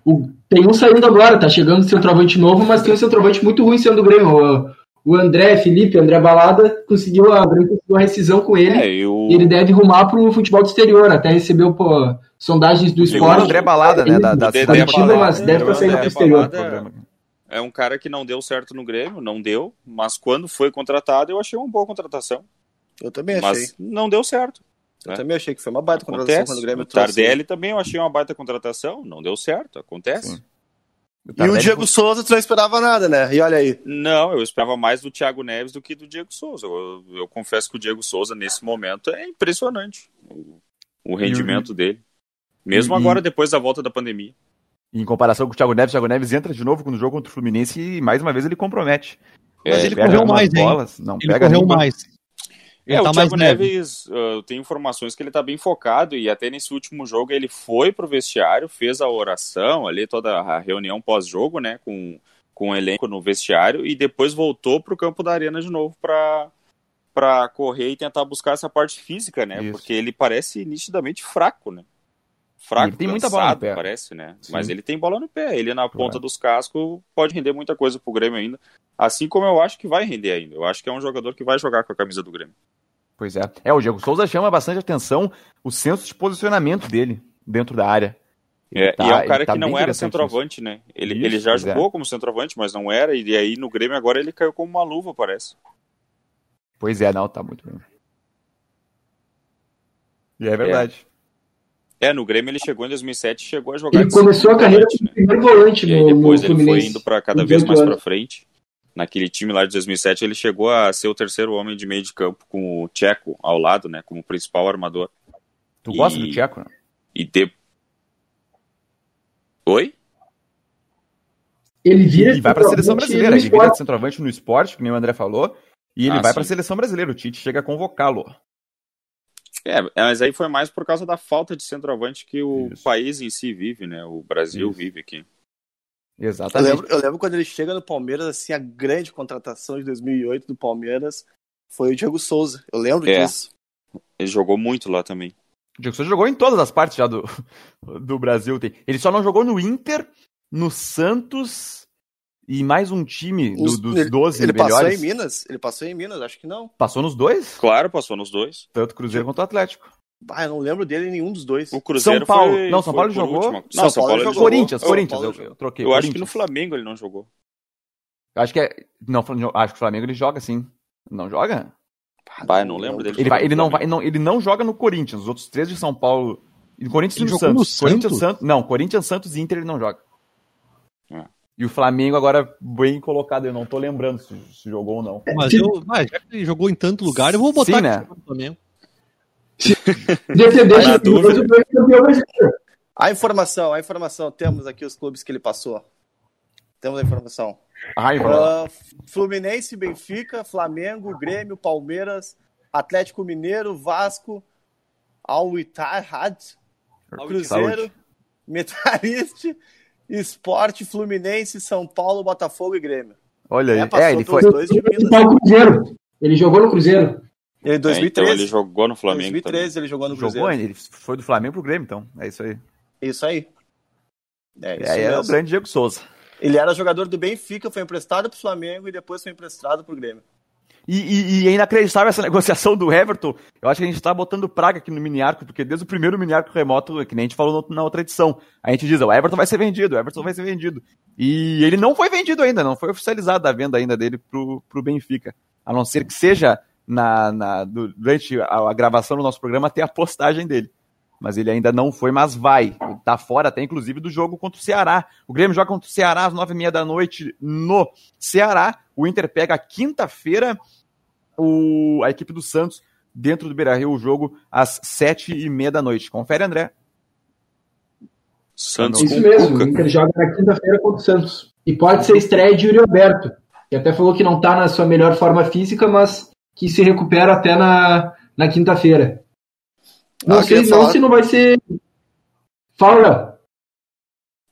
o, tem um saindo agora, tá chegando o centroavante novo, mas tem um centroavante muito ruim sendo do Grêmio. O, o André Felipe, André Balada, conseguiu a, conseguiu a rescisão com ele. É, eu... E ele deve rumar pro futebol do exterior. Até recebeu pô, sondagens do Segundo o esporte. André Balada, né? Da, da O Dedé Curitiba, Balada, mas deve né? estar saindo O pro exterior. Balada É um cara que não deu certo no Grêmio, não deu, mas quando foi contratado eu achei uma boa contratação. Eu também achei. Mas não deu certo. Eu né? também achei que foi uma baita contratação Acontece. quando o Grêmio o trouxe. Tardelli também eu achei uma baita contratação, não deu certo, acontece. Sim. E o Diego Souza, tu não esperava nada, né? E olha aí. Não, eu esperava mais do Thiago Neves do que do Diego Souza. Eu, eu confesso que o Diego Souza, nesse momento, é impressionante o, o rendimento dele. Mesmo e- agora, depois da volta da pandemia. Em comparação com o Thiago Neves, o Thiago Neves entra de novo no jogo contra o Fluminense e mais uma vez ele compromete. É, Mas ele Pega correu mais, hein? bolas, Não, Ele pega correu nenhuma. mais. Ele é, tá o Thiago. Neves, uh, eu tenho informações que ele tá bem focado e até nesse último jogo ele foi pro vestiário, fez a oração ali, toda a reunião pós-jogo, né, com, com o elenco no vestiário e depois voltou pro campo da arena de novo pra, pra correr e tentar buscar essa parte física, né, Isso. porque ele parece nitidamente fraco, né. Fraco, Ele tem muita bola no cansado, pé. parece, né? Sim. Mas ele tem bola no pé. Ele na ponta Claro. dos cascos pode render muita coisa pro Grêmio ainda. Assim como eu acho que vai render ainda. Eu acho que é um jogador que vai jogar com a camisa do Grêmio. Pois é. É, o Diego Souza chama bastante atenção o senso de posicionamento dele dentro da área. É, tá- e é um cara tá que não era centroavante, né? Ele, Isso, ele já é. jogou como centroavante, mas não era. E aí no Grêmio agora ele caiu como uma luva, parece. Pois é, não, tá muito bem. E é verdade. É, no Grêmio ele chegou em 2007 e chegou a jogar Ele começou a carreira como né? primeiro volante E aí no, no depois ele foi Fluminense. indo para cada vez 18 mais pra frente. Naquele time lá de 2007 ele chegou a ser o terceiro homem de meio de campo com o Tcheco ao lado, né? Como principal armador. Tu gosta E- do Tcheco? né? E de... Oi? Ele vira E vai pra seleção centroavante brasileira. Ele vira de centroavante no esporte, que nem o André falou. E ele Ah, vai sim. pra seleção brasileira. O Tite chega a convocá-lo. É, mas aí foi mais por causa da falta de centroavante que o Isso. país em si vive, né? O Brasil Isso. vive aqui. Eu Exatamente. lembro, eu lembro quando ele chega no Palmeiras, assim, a grande contratação de 2008 do Palmeiras foi o Diego Souza. Eu lembro É. disso. Ele jogou muito lá também. O Diego Souza jogou em todas as partes já do, do Brasil. Ele só não jogou no Inter, no Santos e mais um time do- Os- dos ele, 12 ele passou melhores. em Minas? Ele passou em Minas? Acho que não. Passou nos dois? Claro, passou nos dois. Tanto Cruzeiro quanto o Atlético. Ah, eu não lembro dele em nenhum dos dois. O Cruzeiro São Paulo. foi- Não, São Paulo jogou. último. São Não, São Paulo Paulo jogou. Corinthians, Eu- Corinthians. Eu, eu troquei. Eu acho que no. Flamengo ele não jogou. Acho que é. Não, acho que o Flamengo ele joga sim. Não joga? Vai, não lembro dele. Ele, vai, ele, não vai, não, ele não joga no Corinthians. Os outros três de São Paulo. E no Corinthians Ele e no Santos. Corinthians, Santos? Santos. Não, Corinthians, Santos e Inter ele não joga. É. E o Flamengo agora bem colocado. Eu não tô lembrando se, se jogou ou não. Mas eu, ah, já que ele jogou em tanto lugar, eu vou botar Sim, aqui né? no Flamengo. Dúvida. A informação, a informação. Temos aqui os clubes que ele passou. Temos a informação. Ai. Ah, Fluminense, Benfica, Flamengo, Grêmio, Palmeiras, Atlético Mineiro, Vasco, Al Ittihad, Cruzeiro. Metalist, Esporte, Fluminense, São Paulo, Botafogo e Grêmio. Olha aí. É, ele foi. dois Cruzeiro. Ele jogou no Cruzeiro. Em É, então 2013. ele jogou no Flamengo 2013 ele jogou no Jogou, Cruzeiro. ele foi do Flamengo pro Grêmio, então. É isso aí. Isso aí. É isso É, é o grande Diego Souza. Ele era jogador do Benfica, foi emprestado pro Flamengo e depois foi emprestado pro Grêmio. E, e, e é inacreditável essa negociação do Everton. Eu acho que a gente tá botando praga aqui no mini-arco, porque desde o primeiro mini-arco remoto, que nem a gente falou no- na outra edição, a gente diz, o Everton vai ser vendido, o Everton vai ser vendido. E ele não foi vendido ainda, não foi oficializada a venda ainda dele pro, pro Benfica. A não ser que seja na, na- du- durante a, a gravação do nosso programa até a postagem dele. Mas ele ainda não foi, mas vai. Tá fora até, inclusive, do jogo contra o Ceará. O Grêmio joga contra o Ceará às nove e meia da noite no Ceará. O Inter pega quinta-feira o, a equipe do Santos dentro do Beira-Rio, o jogo às sete e meia da noite. Confere, André. Santos Isso com mesmo. O. Inter joga na quinta-feira contra o Santos. E pode ser estreia de Yuri Alberto, que até falou que não tá na sua melhor forma física, mas que se recupera até na, na quinta-feira. Não Ah, sei não se não vai ser. Fala.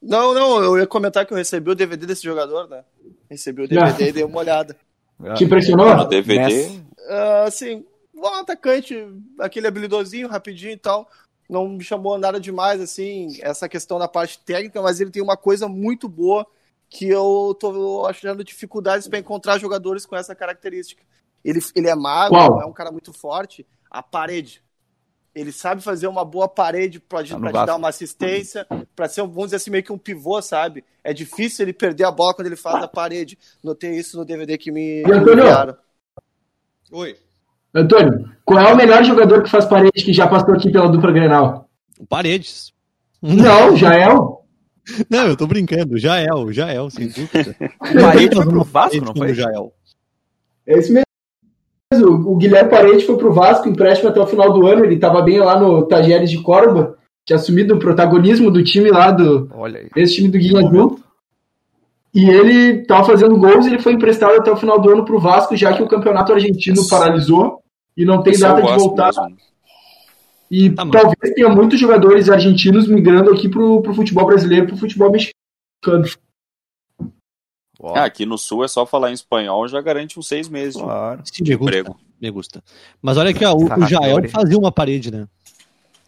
Não, não, eu ia comentar que eu recebi o DVD desse jogador, né? Recebi o DVD e dei uma olhada. Te impressionou? No DVD. Messi. Ah, assim, um atacante, aquele habilidosinho, rapidinho e tal. não me chamou nada demais, assim, essa questão da parte técnica, mas ele tem uma coisa muito boa que eu tô achando dificuldades para encontrar jogadores com essa característica. Ele, ele é magro, Qual? é um cara muito forte. A parede. Ele sabe fazer uma boa parede para Tá te Vasco. dar uma assistência, para ser, vamos dizer assim, meio que um pivô, sabe? É difícil ele perder a bola quando ele faz a parede. Notei isso no DVD que me, enviaram. Oi. Antônio, qual é o melhor jogador que faz parede que já passou aqui pela dupla Grenal? O Paredes. Não, já é. Não, eu tô brincando. Jael, Jael, sem dúvida. Paredes foi pro Vasco, não foi? Jael. É isso mesmo. O Guilherme Parede foi pro Vasco, empréstimo até o final do ano. Ele estava bem lá no Tajeres de Córdoba, tinha assumido o protagonismo do time lá, do, desse time do Guilherme. E ele tava fazendo gols e ele foi emprestado até o final do ano pro Vasco, já que o campeonato argentino paralisou e não tem Esse eu data de gosto voltar. mesmo. E Tá, talvez tenha muitos jogadores argentinos migrando aqui pro, pro futebol brasileiro, pro futebol mexicano. Ah, aqui no Sul é só falar em espanhol, já garante uns seis meses de claro. Sim, me gusta. emprego. Me gusta. Mas olha aqui, ó, o, o. Jael fazia uma parede, né?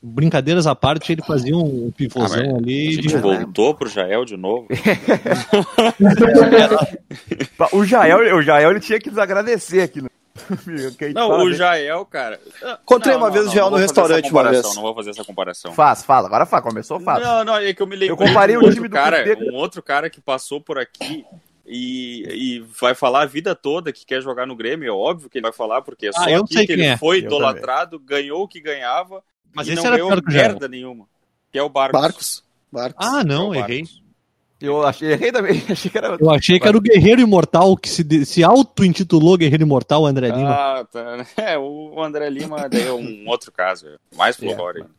Brincadeiras à parte, ele fazia um Ah, pivôzão mas ali. A gente de- voltou pro Jael de novo. O Jael, o Jael ele tinha que nos agradecer aqui. No... que a gente Não, fala o. Jael, cara. Encontrei uma não, vez não, o Jael não no restaurante uma vez. Não vou fazer essa comparação. Faz, fala. Agora fala. Começou, faz. Não, não, é que eu me lembrei Eu comparei de o um time do cara, Cruzeiro. um outro cara que passou por aqui e, e vai falar a vida toda que quer jogar no Grêmio, é óbvio que ele vai falar, porque é só Ah, eu aqui sei que ele é. foi Eu idolatrado, ganhou o que ganhava Mas e esse não era ganhou merda nenhuma. Que é o Barcos. Barcos. Barcos. Ah, não, É errei. Barcos. Eu achei, errei também. Achei que era. Eu achei que era o Guerreiro Imortal que se, se auto-intitulou Guerreiro Imortal, o André Lima. Ah, tá. É, o André Lima daí é um outro caso, é mais É. folclore. ainda.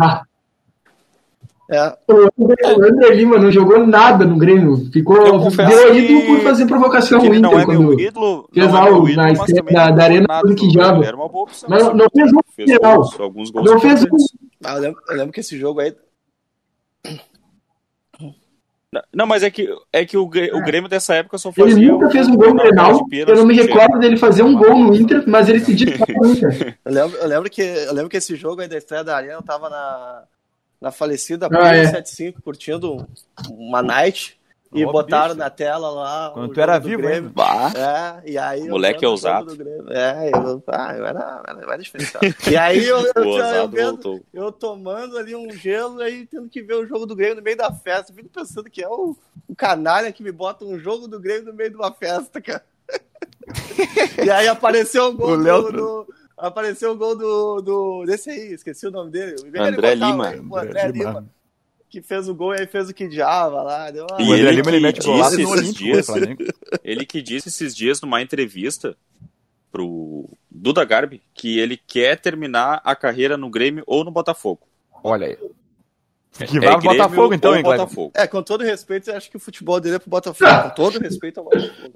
Ah, É, o André- o André Lima não jogou nada no Grêmio. Ficou deu ídolo por fazer provocação no ele não Inter é quando meu ídolo, fez é na da- da Arena do que joga. Era uma boa opção. Não- não fez um fez geral. alguns gols não fez um ah, eu, lembro, eu lembro que esse jogo aí. Não, mas é que, é que o, o Grêmio dessa época só Ele fazia. nunca o- fez um gol no Grenal Eu não me recordo dele fazer um gol no Inter, mas ele se disse no Inter. Eu lembro, eu lembro que, eu lembro que esse jogo aí da estreia da Arena eu tava na, na falecida Ah, é. 75 curtindo um- uma night e Ó, botaram bicho. na tela lá. Quando o tu era vivo Grêmio. ainda. Bah, É, e aí. eu Moleque o ousado. jogo do Grêmio. É, eu, ah, eu era, era, eu era diferenciado. E aí eu, eu, o eu, vendo, eu tomando ali um gelo e aí tendo que ver o jogo do Grêmio no meio da festa. Fico pensando que é o, o canalha que me bota um jogo do Grêmio no meio de uma festa, cara. e aí apareceu o gol O Léo do, do- Apareceu o gol do, do. desse aí, esqueci o nome dele. O André botava, Lima. aí, O André Lima. Que fez o gol e aí fez o que diaba lá. Deu uma... E O André ele Lima ele que mete disse no esses Olímpico. dias-. Ele que disse esses dias numa entrevista pro Duda Garbi que ele quer terminar a carreira no Grêmio ou no Botafogo. Olha aí. Que É vai pro Grêmio Botafogo então, hein? Botafogo. É, com todo respeito, eu acho que o futebol dele é pro Botafogo. Com todo respeito ao Botafogo.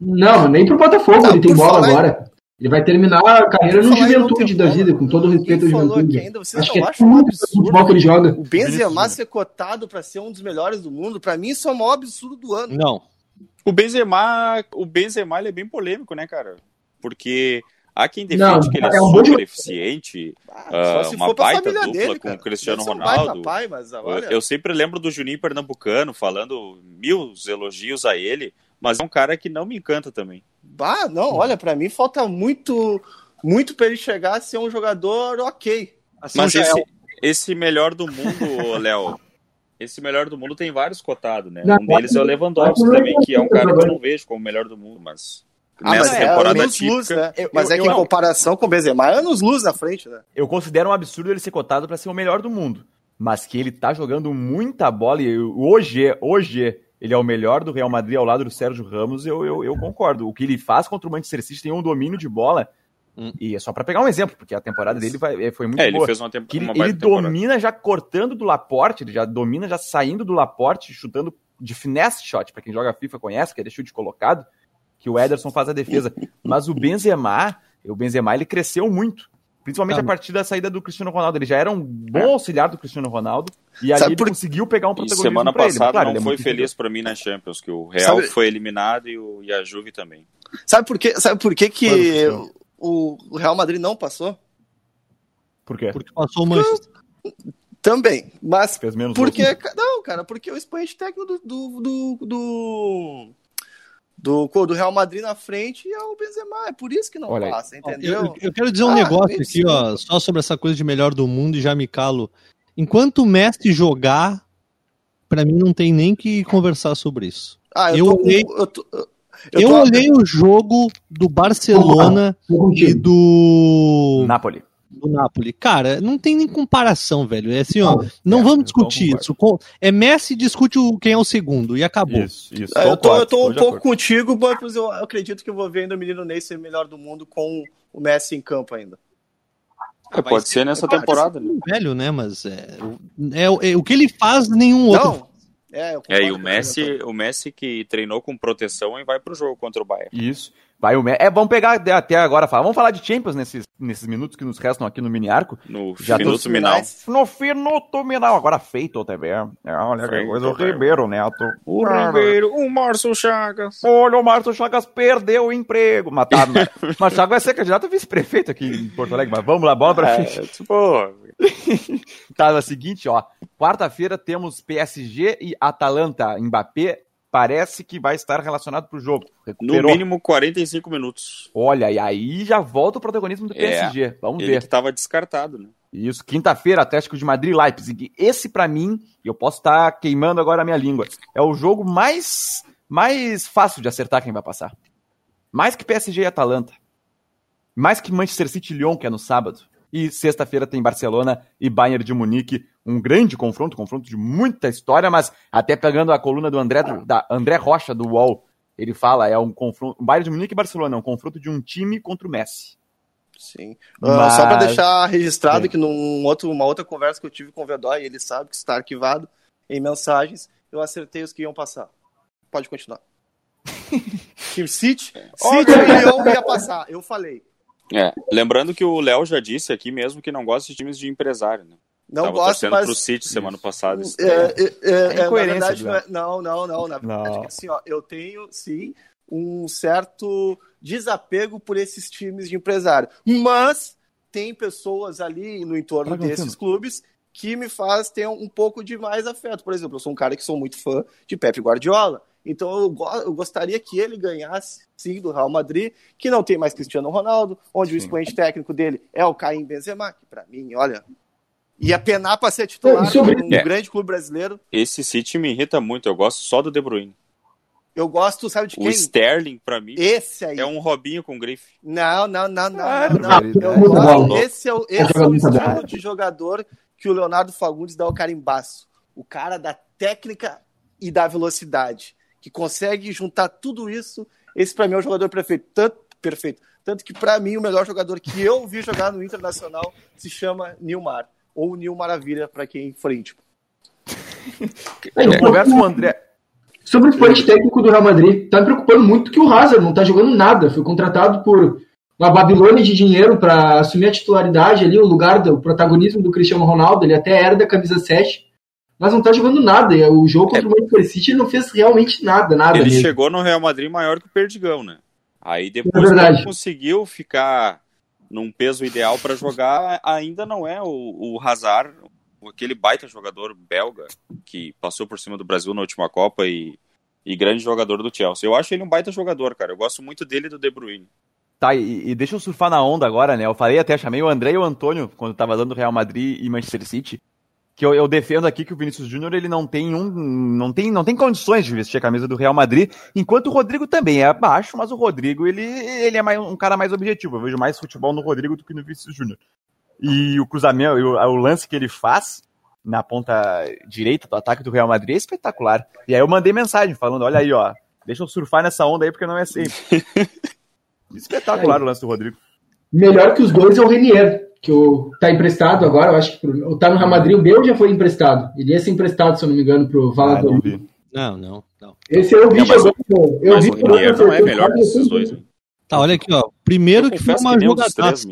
Não, nem pro Botafogo Não, ele tem bola falar agora. Ele vai terminar a carreira no Juventude da vida, com todo o respeito ao Juventude. que ainda vocês Acho que não é acham tudo o absurdo futebol que ele joga. o Benzema ser cotado pra ser um dos melhores do mundo, pra mim isso é o maior absurdo do ano. Não. O Benzema, o Benzema ele é bem polêmico, né, cara? Porque há quem defende Não, que ele é, é um super eficiente, Ah, só se uma for pra baita família dupla dele, com o Cristiano Deve um baita Ronaldo. pai, mas olha, Eu sempre lembro do Juninho Pernambucano falando mil elogios a ele, mas é um cara que não me encanta também. bah, não, olha, pra mim falta muito, muito pra ele chegar a ser um jogador ok. Assim, Mas Jael- esse, esse melhor do mundo, Léo, esse melhor do mundo tem vários cotados, né? Não, um deles é o Lewandowski não é também, que é um cara que eu não vejo como o melhor do mundo, mas Ah, nessa mas é temporada luz, típica... né? Eu- mas eu- é que eu- em comparação com o Benzema, é anos luz na frente, né? Eu considero um absurdo ele ser cotado pra ser o melhor do mundo. Mas que ele tá jogando muita bola e hoje, hoje ele é o melhor do Real Madrid ao lado do Sérgio Ramos, eu, eu, eu concordo. O que ele faz contra o Manchester City tem um domínio de bola. Hum. E é só pra pegar um exemplo, porque a temporada dele vai, foi muito É, ele boa. fez uma, temp que ele, uma ele temporada. domina já cortando do Laporte, ele já domina já saindo do Laporte, chutando de finesse shot, pra quem joga FIFA conhece, que é de chute colocado, que o Ederson faz a defesa. Mas o Benzema, o Benzema ele cresceu muito. Principalmente tá. a partir da saída do Cristiano Ronaldo. Ele já era um bom é. auxiliar do Cristiano Ronaldo e ali ele conseguiu pegar um protagonismo. E semana passada claro, não é foi feliz para mim na Champions, que o Real Sabe... foi eliminado e, o, e a Juve também. Sabe por quê? Sabe por que, que o, o Real Madrid não passou? Por quê? Porque passou o Manchester. Também, mas Fez menos porque não, cara, porque o expoente técnico do do, do, do, do, do Real Madrid na frente é o Benzema, é por isso que não Olha, passa, entendeu? Eu, eu quero dizer um ah, negócio aqui, ó, só sobre essa coisa de melhor do mundo e já me calo. Enquanto o Messi jogar, para mim não tem nem que conversar sobre isso. Ah, eu, eu olhei, com, eu, tô, eu, eu olhei o jogo do Barcelona e do Napoli do Napoli. Cara, não tem nem comparação, velho. É assim, ó, não é, vamos discutir isso. É Messi discute quem é o segundo e acabou. Isso, isso. É, eu tô, eu tô um pouco contigo, mas eu acredito que eu vou ver ainda o menino Ney ser melhor do mundo com o Messi em campo ainda. É, pode ser nessa temporada, né? Velho, né? Mas é, é, é, o que ele faz, nenhum outro. Não. É, é, e o Messi, o Messi que treinou com proteção e vai pro jogo contra o Bayern. Isso. Vai o É, vamos pegar até agora, falar. vamos falar de Champions nesses, nesses minutos que nos restam aqui no mini arco. No Já minuto final. No minuto final, agora feito também. É, olha que coisa, o Ribeiro Neto. O Cara. Ribeiro, o Márcio Chagas. Olha, o Márcio Chagas perdeu o emprego. Matado. mas Chagas vai ser candidato a vice-prefeito aqui em Porto Alegre, mas vamos lá, bola pra é, frente. Tipo... tá, é o seguinte, ó. Quarta-feira temos PSG e Atalanta. Mbappé parece que vai estar relacionado para o jogo. Recuperou. No mínimo 45 minutos. Olha, e aí já volta o protagonismo do PSG. É, Vamos ele ver. que estava descartado, né? Isso, quinta-feira, Atlético de Madrid Leipzig. Esse para mim, e eu posso estar tá queimando agora a minha língua, é o jogo mais mais fácil de acertar quem vai passar. Mais que PSG e Atalanta. Mais que Manchester City e Lyon, que é no sábado. E sexta-feira tem Barcelona e Bayern de Munique, um grande confronto, confronto de muita história, mas até pegando a coluna do André, da André Rocha do UOL, ele fala, é um confronto, Bayern de Munique e Barcelona, é um confronto de um time contra o Messi. Sim. Mas... Uh, só para deixar registrado Sim. que num outro, uma outra conversa que eu tive com o Vedói, ele sabe que está arquivado em mensagens, eu acertei os que iam passar. Pode continuar. City, City e Leão ia passar, eu falei. É, lembrando que o Léo já disse aqui mesmo que não gosta de times de empresário, né? Não Tava gosto, mas... pro City semana passada. É, é, é, é, verdade, não, é, não, não, não. Na verdade, não. assim, ó, eu tenho, sim, um certo desapego por esses times de empresário. Mas tem pessoas ali no entorno desses clubes que me faz ter um pouco de mais afeto. Por exemplo, eu sou um cara que sou muito fã de Pepe Guardiola. Então eu, go eu, gostaria que ele ganhasse, sim, do Real Madrid, que não tem mais Cristiano Ronaldo, onde sim. o expoente técnico dele é o Caim Benzema, que para mim, olha, ia penar para ser titular sobre... num é. grande clube brasileiro. Esse City me irrita muito, eu gosto só do De Bruyne. Eu gosto, sabe de quem? O Sterling, para mim, esse aí. é um Robinho com grife. Não, não, não, não. Ah, não, não. Eu, esse é o, esse é o estilo de jogador que o Leonardo Fagundes dá o carimbaço. O cara da técnica e da velocidade que consegue juntar tudo isso. Esse para mim é o jogador perfeito, tanto perfeito, tanto que para mim o melhor jogador que eu vi jogar no Internacional se chama Nilmar ou Nil Maravilha para quem for íntimo. Eu converso com o André. Sobre o esporte técnico do Real Madrid, tá me preocupando muito que o Hazard não tá jogando nada. Foi contratado por uma Babilônia de dinheiro para assumir a titularidade ali, o lugar do protagonismo do Cristiano Ronaldo. Ele até era da camisa 7 mas não tá jogando nada. O jogo contra é. o Manchester City não fez realmente nada, nada. Ele mesmo. chegou no Real Madrid maior que o Perdigão, né? Aí depois é ele conseguiu ficar num peso ideal para jogar, ainda não é o, o Hazard, aquele baita jogador belga que passou por cima do Brasil na última Copa e, e grande jogador do Chelsea. Eu acho ele um baita jogador, cara. Eu gosto muito dele e do De Bruyne. Tá, e, e, deixa eu surfar na onda agora, né? Eu falei até, chamei o André e o Antônio quando tava dando Real Madrid e Manchester City que eu, eu, defendo aqui que o Vinícius Júnior ele não tem um não tem não tem condições de vestir a camisa do Real Madrid, enquanto o Rodrigo também é baixo, mas o Rodrigo ele, ele é mais, um cara mais objetivo. Eu vejo mais futebol no Rodrigo do que no Vinícius Júnior. E o cruzamento, o, o, lance que ele faz na ponta direita do ataque do Real Madrid é espetacular. E aí eu mandei mensagem falando, olha aí, ó, deixa eu surfar nessa onda aí porque não é sempre. espetacular o lance do Rodrigo. Melhor que os dois é o Renier que o tá emprestado agora, eu acho que o tá no Real Madrid, o Bel já foi emprestado. Ele ia ser emprestado, se eu não me engano, pro Valladolid. Ah, não, não, não, Esse eu vi não, mas, jogando. Eu mas vi o não é melhor que esses dois. Tá, olha aqui, ó. Primeiro que foi uma que jogadaça. três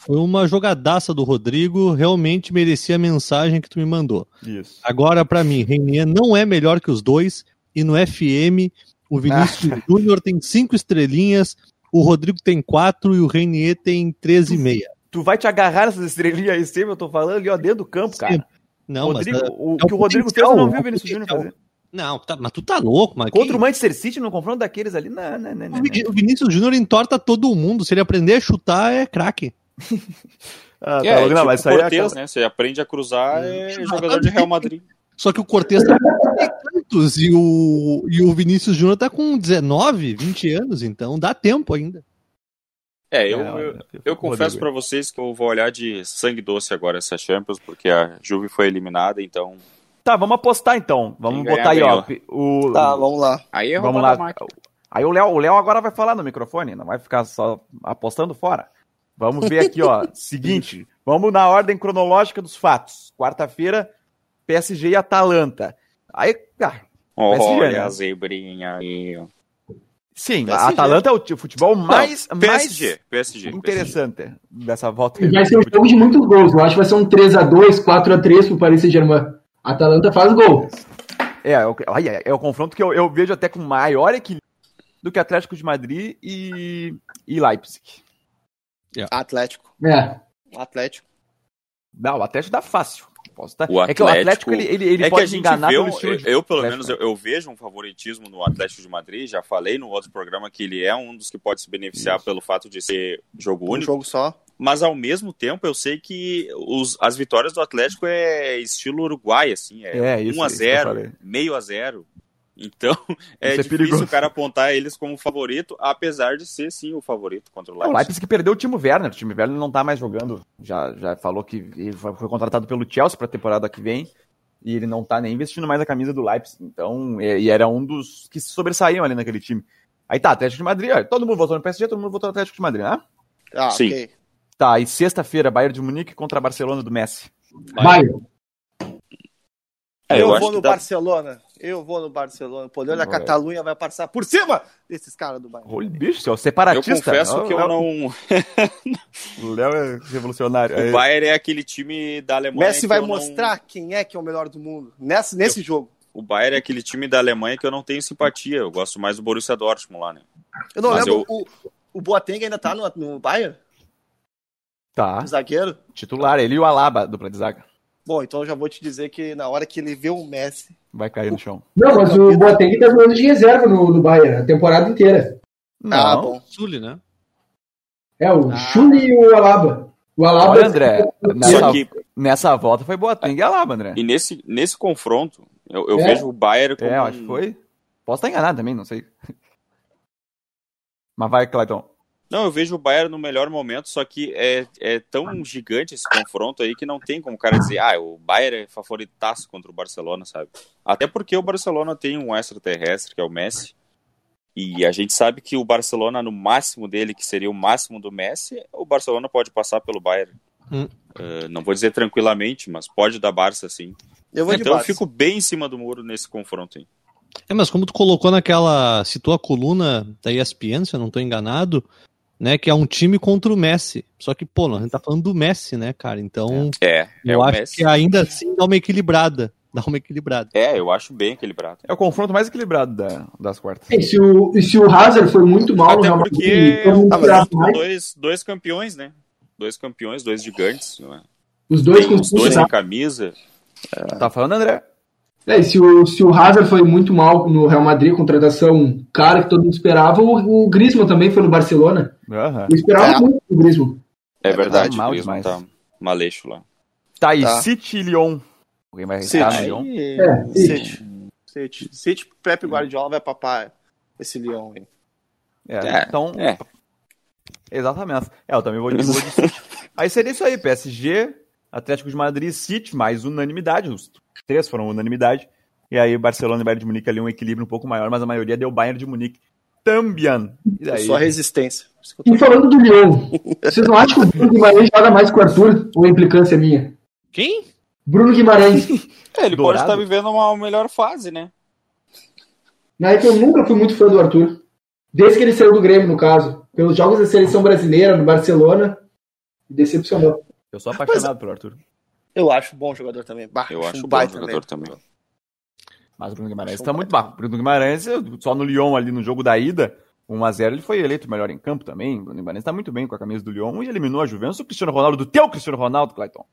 Foi uma jogadaça do Rodrigo, realmente merecia a mensagem que tu me mandou. Isso. Agora, pra mim, Reinier não é melhor que os dois, e no FM, o Vinícius Júnior tem cinco estrelinhas, o Rodrigo tem quatro e o Reinier tem 13,5. Tu vai te agarrar nessas estrelinhas aí sempre, eu tô falando ali, ó, dentro do campo, cara. Não, Rodrigo, mas. o é que o o Rodrigo fez, eu não vi é o o Vinícius Júnior fazer. Não, tá- mas tu tá louco, mas. Contra o Manchester City, no confronto daqueles ali, não, não, não, não. o o Vinícius Júnior entorta todo mundo. Se ele aprender a chutar, é craque. Ah, É, tá, é não, mas isso aí é Cortez, aquela- né? Você aprende a cruzar, é jogador de Real Madrid. Só que o Cortez tá com 30 tantos e o, e o Vinícius Júnior tá com 19, 20 anos, então dá tempo ainda. É, eu, É, eu, eu o confesso pra vocês que eu vou olhar de sangue doce agora essa Champions, porque a Juve foi eliminada, então. Tá, vamos apostar então. Vamos Quem botar aí, ganhar, ó. O... Tá, vamos lá. Aí é Vamos lá. Aí o Léo, o Léo agora vai falar no microfone, não vai ficar só apostando fora. Vamos ver aqui, ó. Seguinte, vamos na ordem cronológica dos fatos. Quarta-feira, PSG e Atalanta. Aí, ah, PSG, Olha né? a zebrinha aí. sim, PSG. a Atalanta é o futebol mais, Não, mais PSG, PSG. interessante dessa volta. Vai ser um jogo de muitos gols. Eu acho que vai ser um 3x2, 4x3 pro Paris Saint-Germain. A Atalanta faz gol. É, é, o- é, é o confronto que eu, eu vejo até com maior equilíbrio do que Atlético de Madrid e, e Leipzig. Atlético. É. Atlético. Não, o Atlético dá fácil. Posso tá? O É que o Atlético Atlético- ele, ele, ele é pode enganar vê, pelo um- estilo eu, de eu, pelo Atlético, menos, eu, eu vejo um favoritismo no Atlético de Madrid. Já falei no outro programa que ele é um dos que pode se beneficiar Isso. pelo fato de ser jogo Um único. jogo só. Mas ao mesmo tempo, eu sei que os, as vitórias do Atlético é estilo Uruguai, assim, é, É, isso, 1 a isso que eu 0, falei. meio a 0. Então, é Isso é difícil perigoso. o cara apontar eles como favorito, apesar de ser sim o favorito contra o O Leipzig. Leipzig perdeu o Timo Werner. O Timo Werner não tá mais jogando. Já, já falou que ele foi, contratado pelo Chelsea pra temporada que vem. E ele não tá nem vestindo mais a camisa do Leipzig. Então, é- e era um dos que se sobressaíam ali naquele time. Aí tá, Atlético de Madrid. ó, todo mundo votou no PSG, todo mundo votou no Atlético de Madrid, né? Ah, Sim. ok. Tá, e sexta-feira, Bayern de Munique contra Barcelona do Messi. Bayern. É, eu eu vou que no dá- Barcelona. Eu vou no Barcelona. O poder da. Catalunha vai passar por cima desses caras do Bayern. Olha, bicho, seu Eu separatista. confesso Ó, que eu não. O Léo é revolucionário. O É, Bayern é aquele time da Alemanha. Messi que vai eu não- mostrar quem é que é o melhor do mundo nesse, nesse jogo. O Bayern é aquele time da Alemanha que eu não tenho simpatia. Eu gosto mais do Borussia Dortmund lá, né? Eu não Mas lembro, o, o Boateng ainda tá no, no Bayern? Tá, O zagueiro? titular. Ele e o Alaba, dupla de zaga. Bom, então eu já vou te dizer que na hora que ele vê o Messi, Vai cair no chão. Não, mas o Boateng tá jogando de reserva no, no Bayern a temporada inteira. ah, Não. bom. Sully, né? É, o Ah. Chuli e o Alaba. O Alaba. Olha, André, nessa, Só que nessa volta foi Boateng e Alaba, André. E nesse, nesse confronto, eu, eu É? vejo o Bayern como. É, eu acho que foi. Posso estar enganado também, não sei. Mas vai, Clayton. Não, eu vejo o Bayern no melhor momento, só que é, é tão gigante esse confronto aí que não tem como o cara dizer, ah, o Bayern é favoritaço contra o Barcelona, sabe? Até porque o Barcelona tem um extraterrestre, que é o Messi. E a gente sabe que o Barcelona, no máximo dele, que seria o máximo do Messi, o Barcelona pode passar pelo Bayern. Hum. Eh, não vou dizer tranquilamente, mas pode dar Barça, sim. Eu vou de Então eu fico bem em cima do muro nesse confronto aí. É, mas como tu colocou naquela. citou a coluna da ESPN, se eu não tô enganado, né? Que é um time contra o Messi. Só que, pô, a gente tá falando do Messi, né, cara? Então, É, é eu o acho Messi. que ainda assim dá uma equilibrada. Dá uma equilibrada. É, eu acho bem equilibrado. É o confronto mais equilibrado da- das quartas. E se o, e se o Hazard foi muito mal no Até Real porque mais, dois, dois campeões, né? Dois campeões, dois gigantes. Não é? os dois com os dois em camisa. Tá falando, André? É, e se o, se o Hazard foi muito mal no Real Madrid, contratação cara que todo mundo esperava, o, o Griezmann também foi no Barcelona. Aham. Eu esperava É. muito do Griezmann. É, verdade, mal o Griezmann demais. tá maleixo lá. Tá aí, Tá. City e Lyon. Alguém vai arriscar no City. Lyon? É, City. City. City, Pepe Guardiola vai papar esse Leão aí. É, É, então. é. Exatamente. É, eu também vou de, vou de City. Aí seria isso aí: PSG, Atlético de Madrid, City, mais unanimidade. Os três foram unanimidade. E aí, Barcelona e Bayern de Munique ali um equilíbrio um pouco maior, mas a maioria deu Bayern de Munique também. E daí? Só resistência. E falando do Leão, vocês não acham que o Bruno Guimarães joga mais que o Arthur? Ou é implicância minha? Quem? Bruno Guimarães. É, ele pode Dourado? estar vivendo uma melhor fase, né? Na época eu nunca fui muito fã do Arthur. Desde que ele saiu do Grêmio, no caso. pelos jogos da seleção brasileira no Barcelona, decepcionou. Eu sou apaixonado Mas, pelo Arthur. Eu acho bom jogador também. Bah, eu acho um bom jogador também. também. Mas o Bruno Guimarães está muito baixo. O Bruno Guimarães, só no Lyon ali no jogo da ida, 1x0, ele foi eleito melhor em campo também. O Bruno Guimarães está muito bem com a camisa do Lyon e eliminou a Juventus. O Cristiano Ronaldo, do teu Cristiano Ronaldo, Clayton.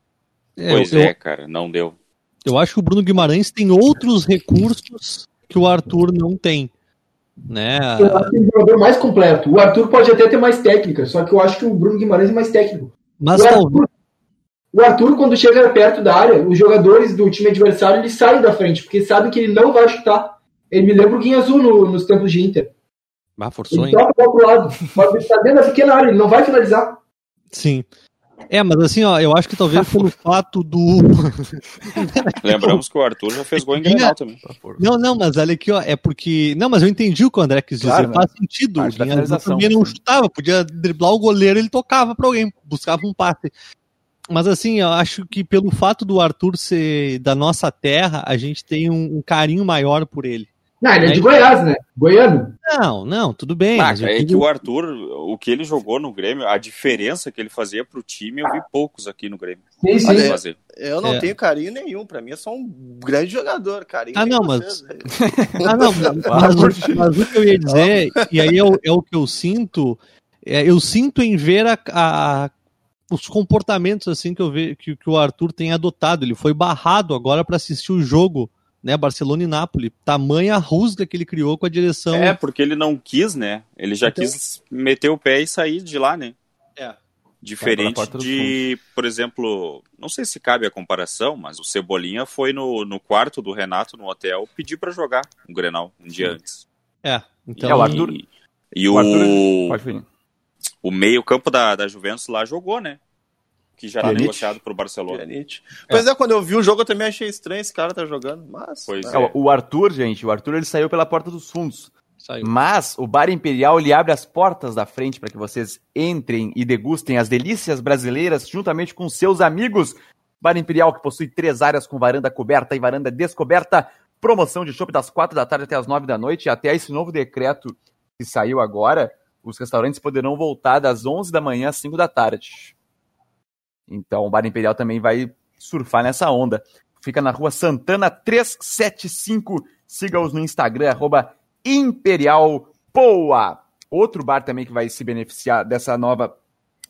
É, pois eu, é, cara, não deu. Eu acho que o Bruno Guimarães tem outros recursos que o Arthur não tem. Né? Eu acho que é o jogador mais completo. O Arthur pode até ter mais técnica, só que eu acho que o Bruno Guimarães é mais técnico. Mas o Arthur, o Arthur, quando chega perto da área, os jogadores do time adversário eles saem da frente, porque sabem que ele não vai chutar. Ele me lembra o Guinha Azul no, nos tempos de Inter. Ah, forçou, ele toca para outro lado. Mas ele está dentro da pequena área, ele não vai finalizar. Sim. É, mas assim, ó, eu acho que talvez pelo fato do. Lembramos que o Arthur já fez gol em Grenal também. Não, não, mas olha aqui, ó, é porque. Não, mas eu entendi o que o André quis dizer. Claro, Faz né? sentido. O também não chutava, podia driblar o goleiro, ele tocava pra alguém, buscava um passe. Mas assim, eu acho que pelo fato do Arthur ser da nossa terra, a gente tem um, um carinho maior por ele. Não, ele é de Goiás, né? Goiano. Não, não, tudo bem. Ah, é que o Arthur, o que ele jogou no Grêmio, a diferença que ele fazia pro time, eu vi poucos aqui no Grêmio. Sim, sim. Fazer. Eu não é. tenho carinho nenhum, pra mim é só um grande jogador, carinho. Ah, não, mas... ah, não, mas, mas, mas, o que eu ia dizer, e aí é o, é o que eu sinto, é, eu sinto em ver a, a os comportamentos assim que eu vejo que, que o Arthur tem adotado. Ele foi barrado agora para assistir o jogo né, Barcelona e Nápoles. Tamanha rusga que ele criou com a direção. É, porque ele não quis, né? Ele já então... quis meter o pé e sair de lá, né? É. Diferente de, por exemplo, não sei se cabe a comparação, mas o Cebolinha foi no, no quarto do Renato no hotel pedir para jogar um Grenal um dia antes. É, então. E, é, o Arthur... e, o, o, o meio-campo da, da Juventus lá jogou, né? que já era tá negociado para o Barcelona. É. Pois é. é. quando eu vi o jogo eu também achei estranho esse cara tá jogando, mas... Pois é. é. O Arthur, gente, o Arthur ele saiu pela porta dos fundos. Saiu. Mas o Bar Imperial ele abre as portas da frente para que vocês entrem e degustem as delícias brasileiras juntamente com seus amigos. Bar Imperial que possui três áreas com varanda coberta e varanda descoberta. Promoção de chopp das quatro da tarde até as nove da noite. E até esse novo decreto que saiu agora, os restaurantes poderão voltar das onze da manhã às cinco da tarde. Então o Bar Imperial também vai surfar nessa onda. Fica na rua Santana 375. Siga-os no Instagram, arroba Imperial Poa. Outro bar também que vai se beneficiar dessa nova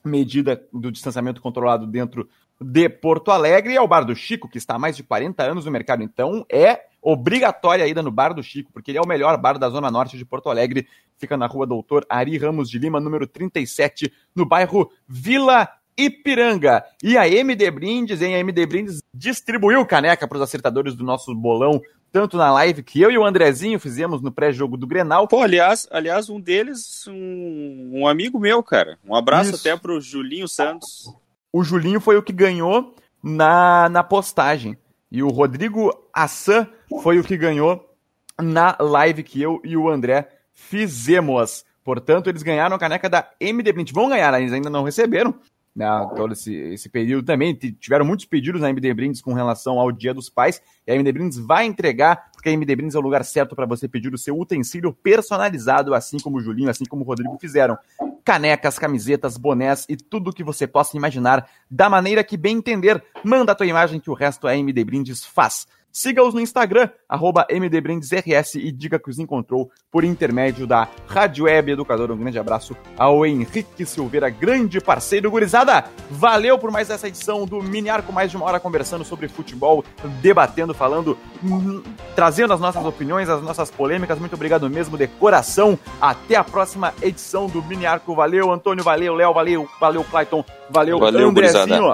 medida do distanciamento controlado dentro de Porto Alegre é o Bar do Chico, que está há mais de 40 anos no mercado. Então é obrigatória a ida no Bar do Chico, porque ele é o melhor bar da Zona Norte de Porto Alegre. Fica na rua Doutor Ari Ramos de Lima, número 37, no bairro Vila Ipiranga. E a MD Brindes, hein? A MD Brindes distribuiu caneca para os acertadores do nosso bolão, tanto na live que eu e o Andrezinho fizemos no pré-jogo do Grenal. Pô, aliás, aliás um deles, um, um amigo meu, cara. Um abraço Isso. até pro Julinho Santos. O Julinho foi o que ganhou na, na postagem. E o Rodrigo Assan foi o que ganhou na live que eu e o André fizemos. Portanto, eles ganharam a caneca da MD Print. Vão ganhar, eles ainda não receberam, né, todo esse, esse período também. Tiveram muitos pedidos na MD Brindes com relação ao Dia dos Pais. E a MD Brindes vai entregar, porque a MD Brindes é o lugar certo para você pedir o seu utensílio personalizado, assim como o Julinho, assim como o Rodrigo fizeram. Canecas, camisetas, bonés e tudo o que você possa imaginar, da maneira que bem entender. Manda a tua imagem que o resto a MD Brindes faz. Siga-os no Instagram, arroba MDBrindesRS e diga que os encontrou por intermédio da Rádio Web Educador. Um grande abraço ao Henrique Silveira, grande parceiro gurizada. Valeu por mais essa edição do Mini Arco, mais de uma hora conversando sobre futebol, debatendo, falando, hum, trazendo as nossas opiniões, as nossas polêmicas. Muito obrigado mesmo de coração. Até a próxima edição do Mini Arco. Valeu, Antônio, valeu, Léo, valeu, valeu, Clayton, valeu, valeu Andrezinho.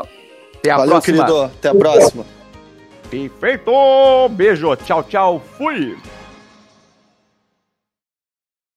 Até a valeu, próxima. querido. Até a próxima. Perfeito! Beijo, tchau, tchau, fui!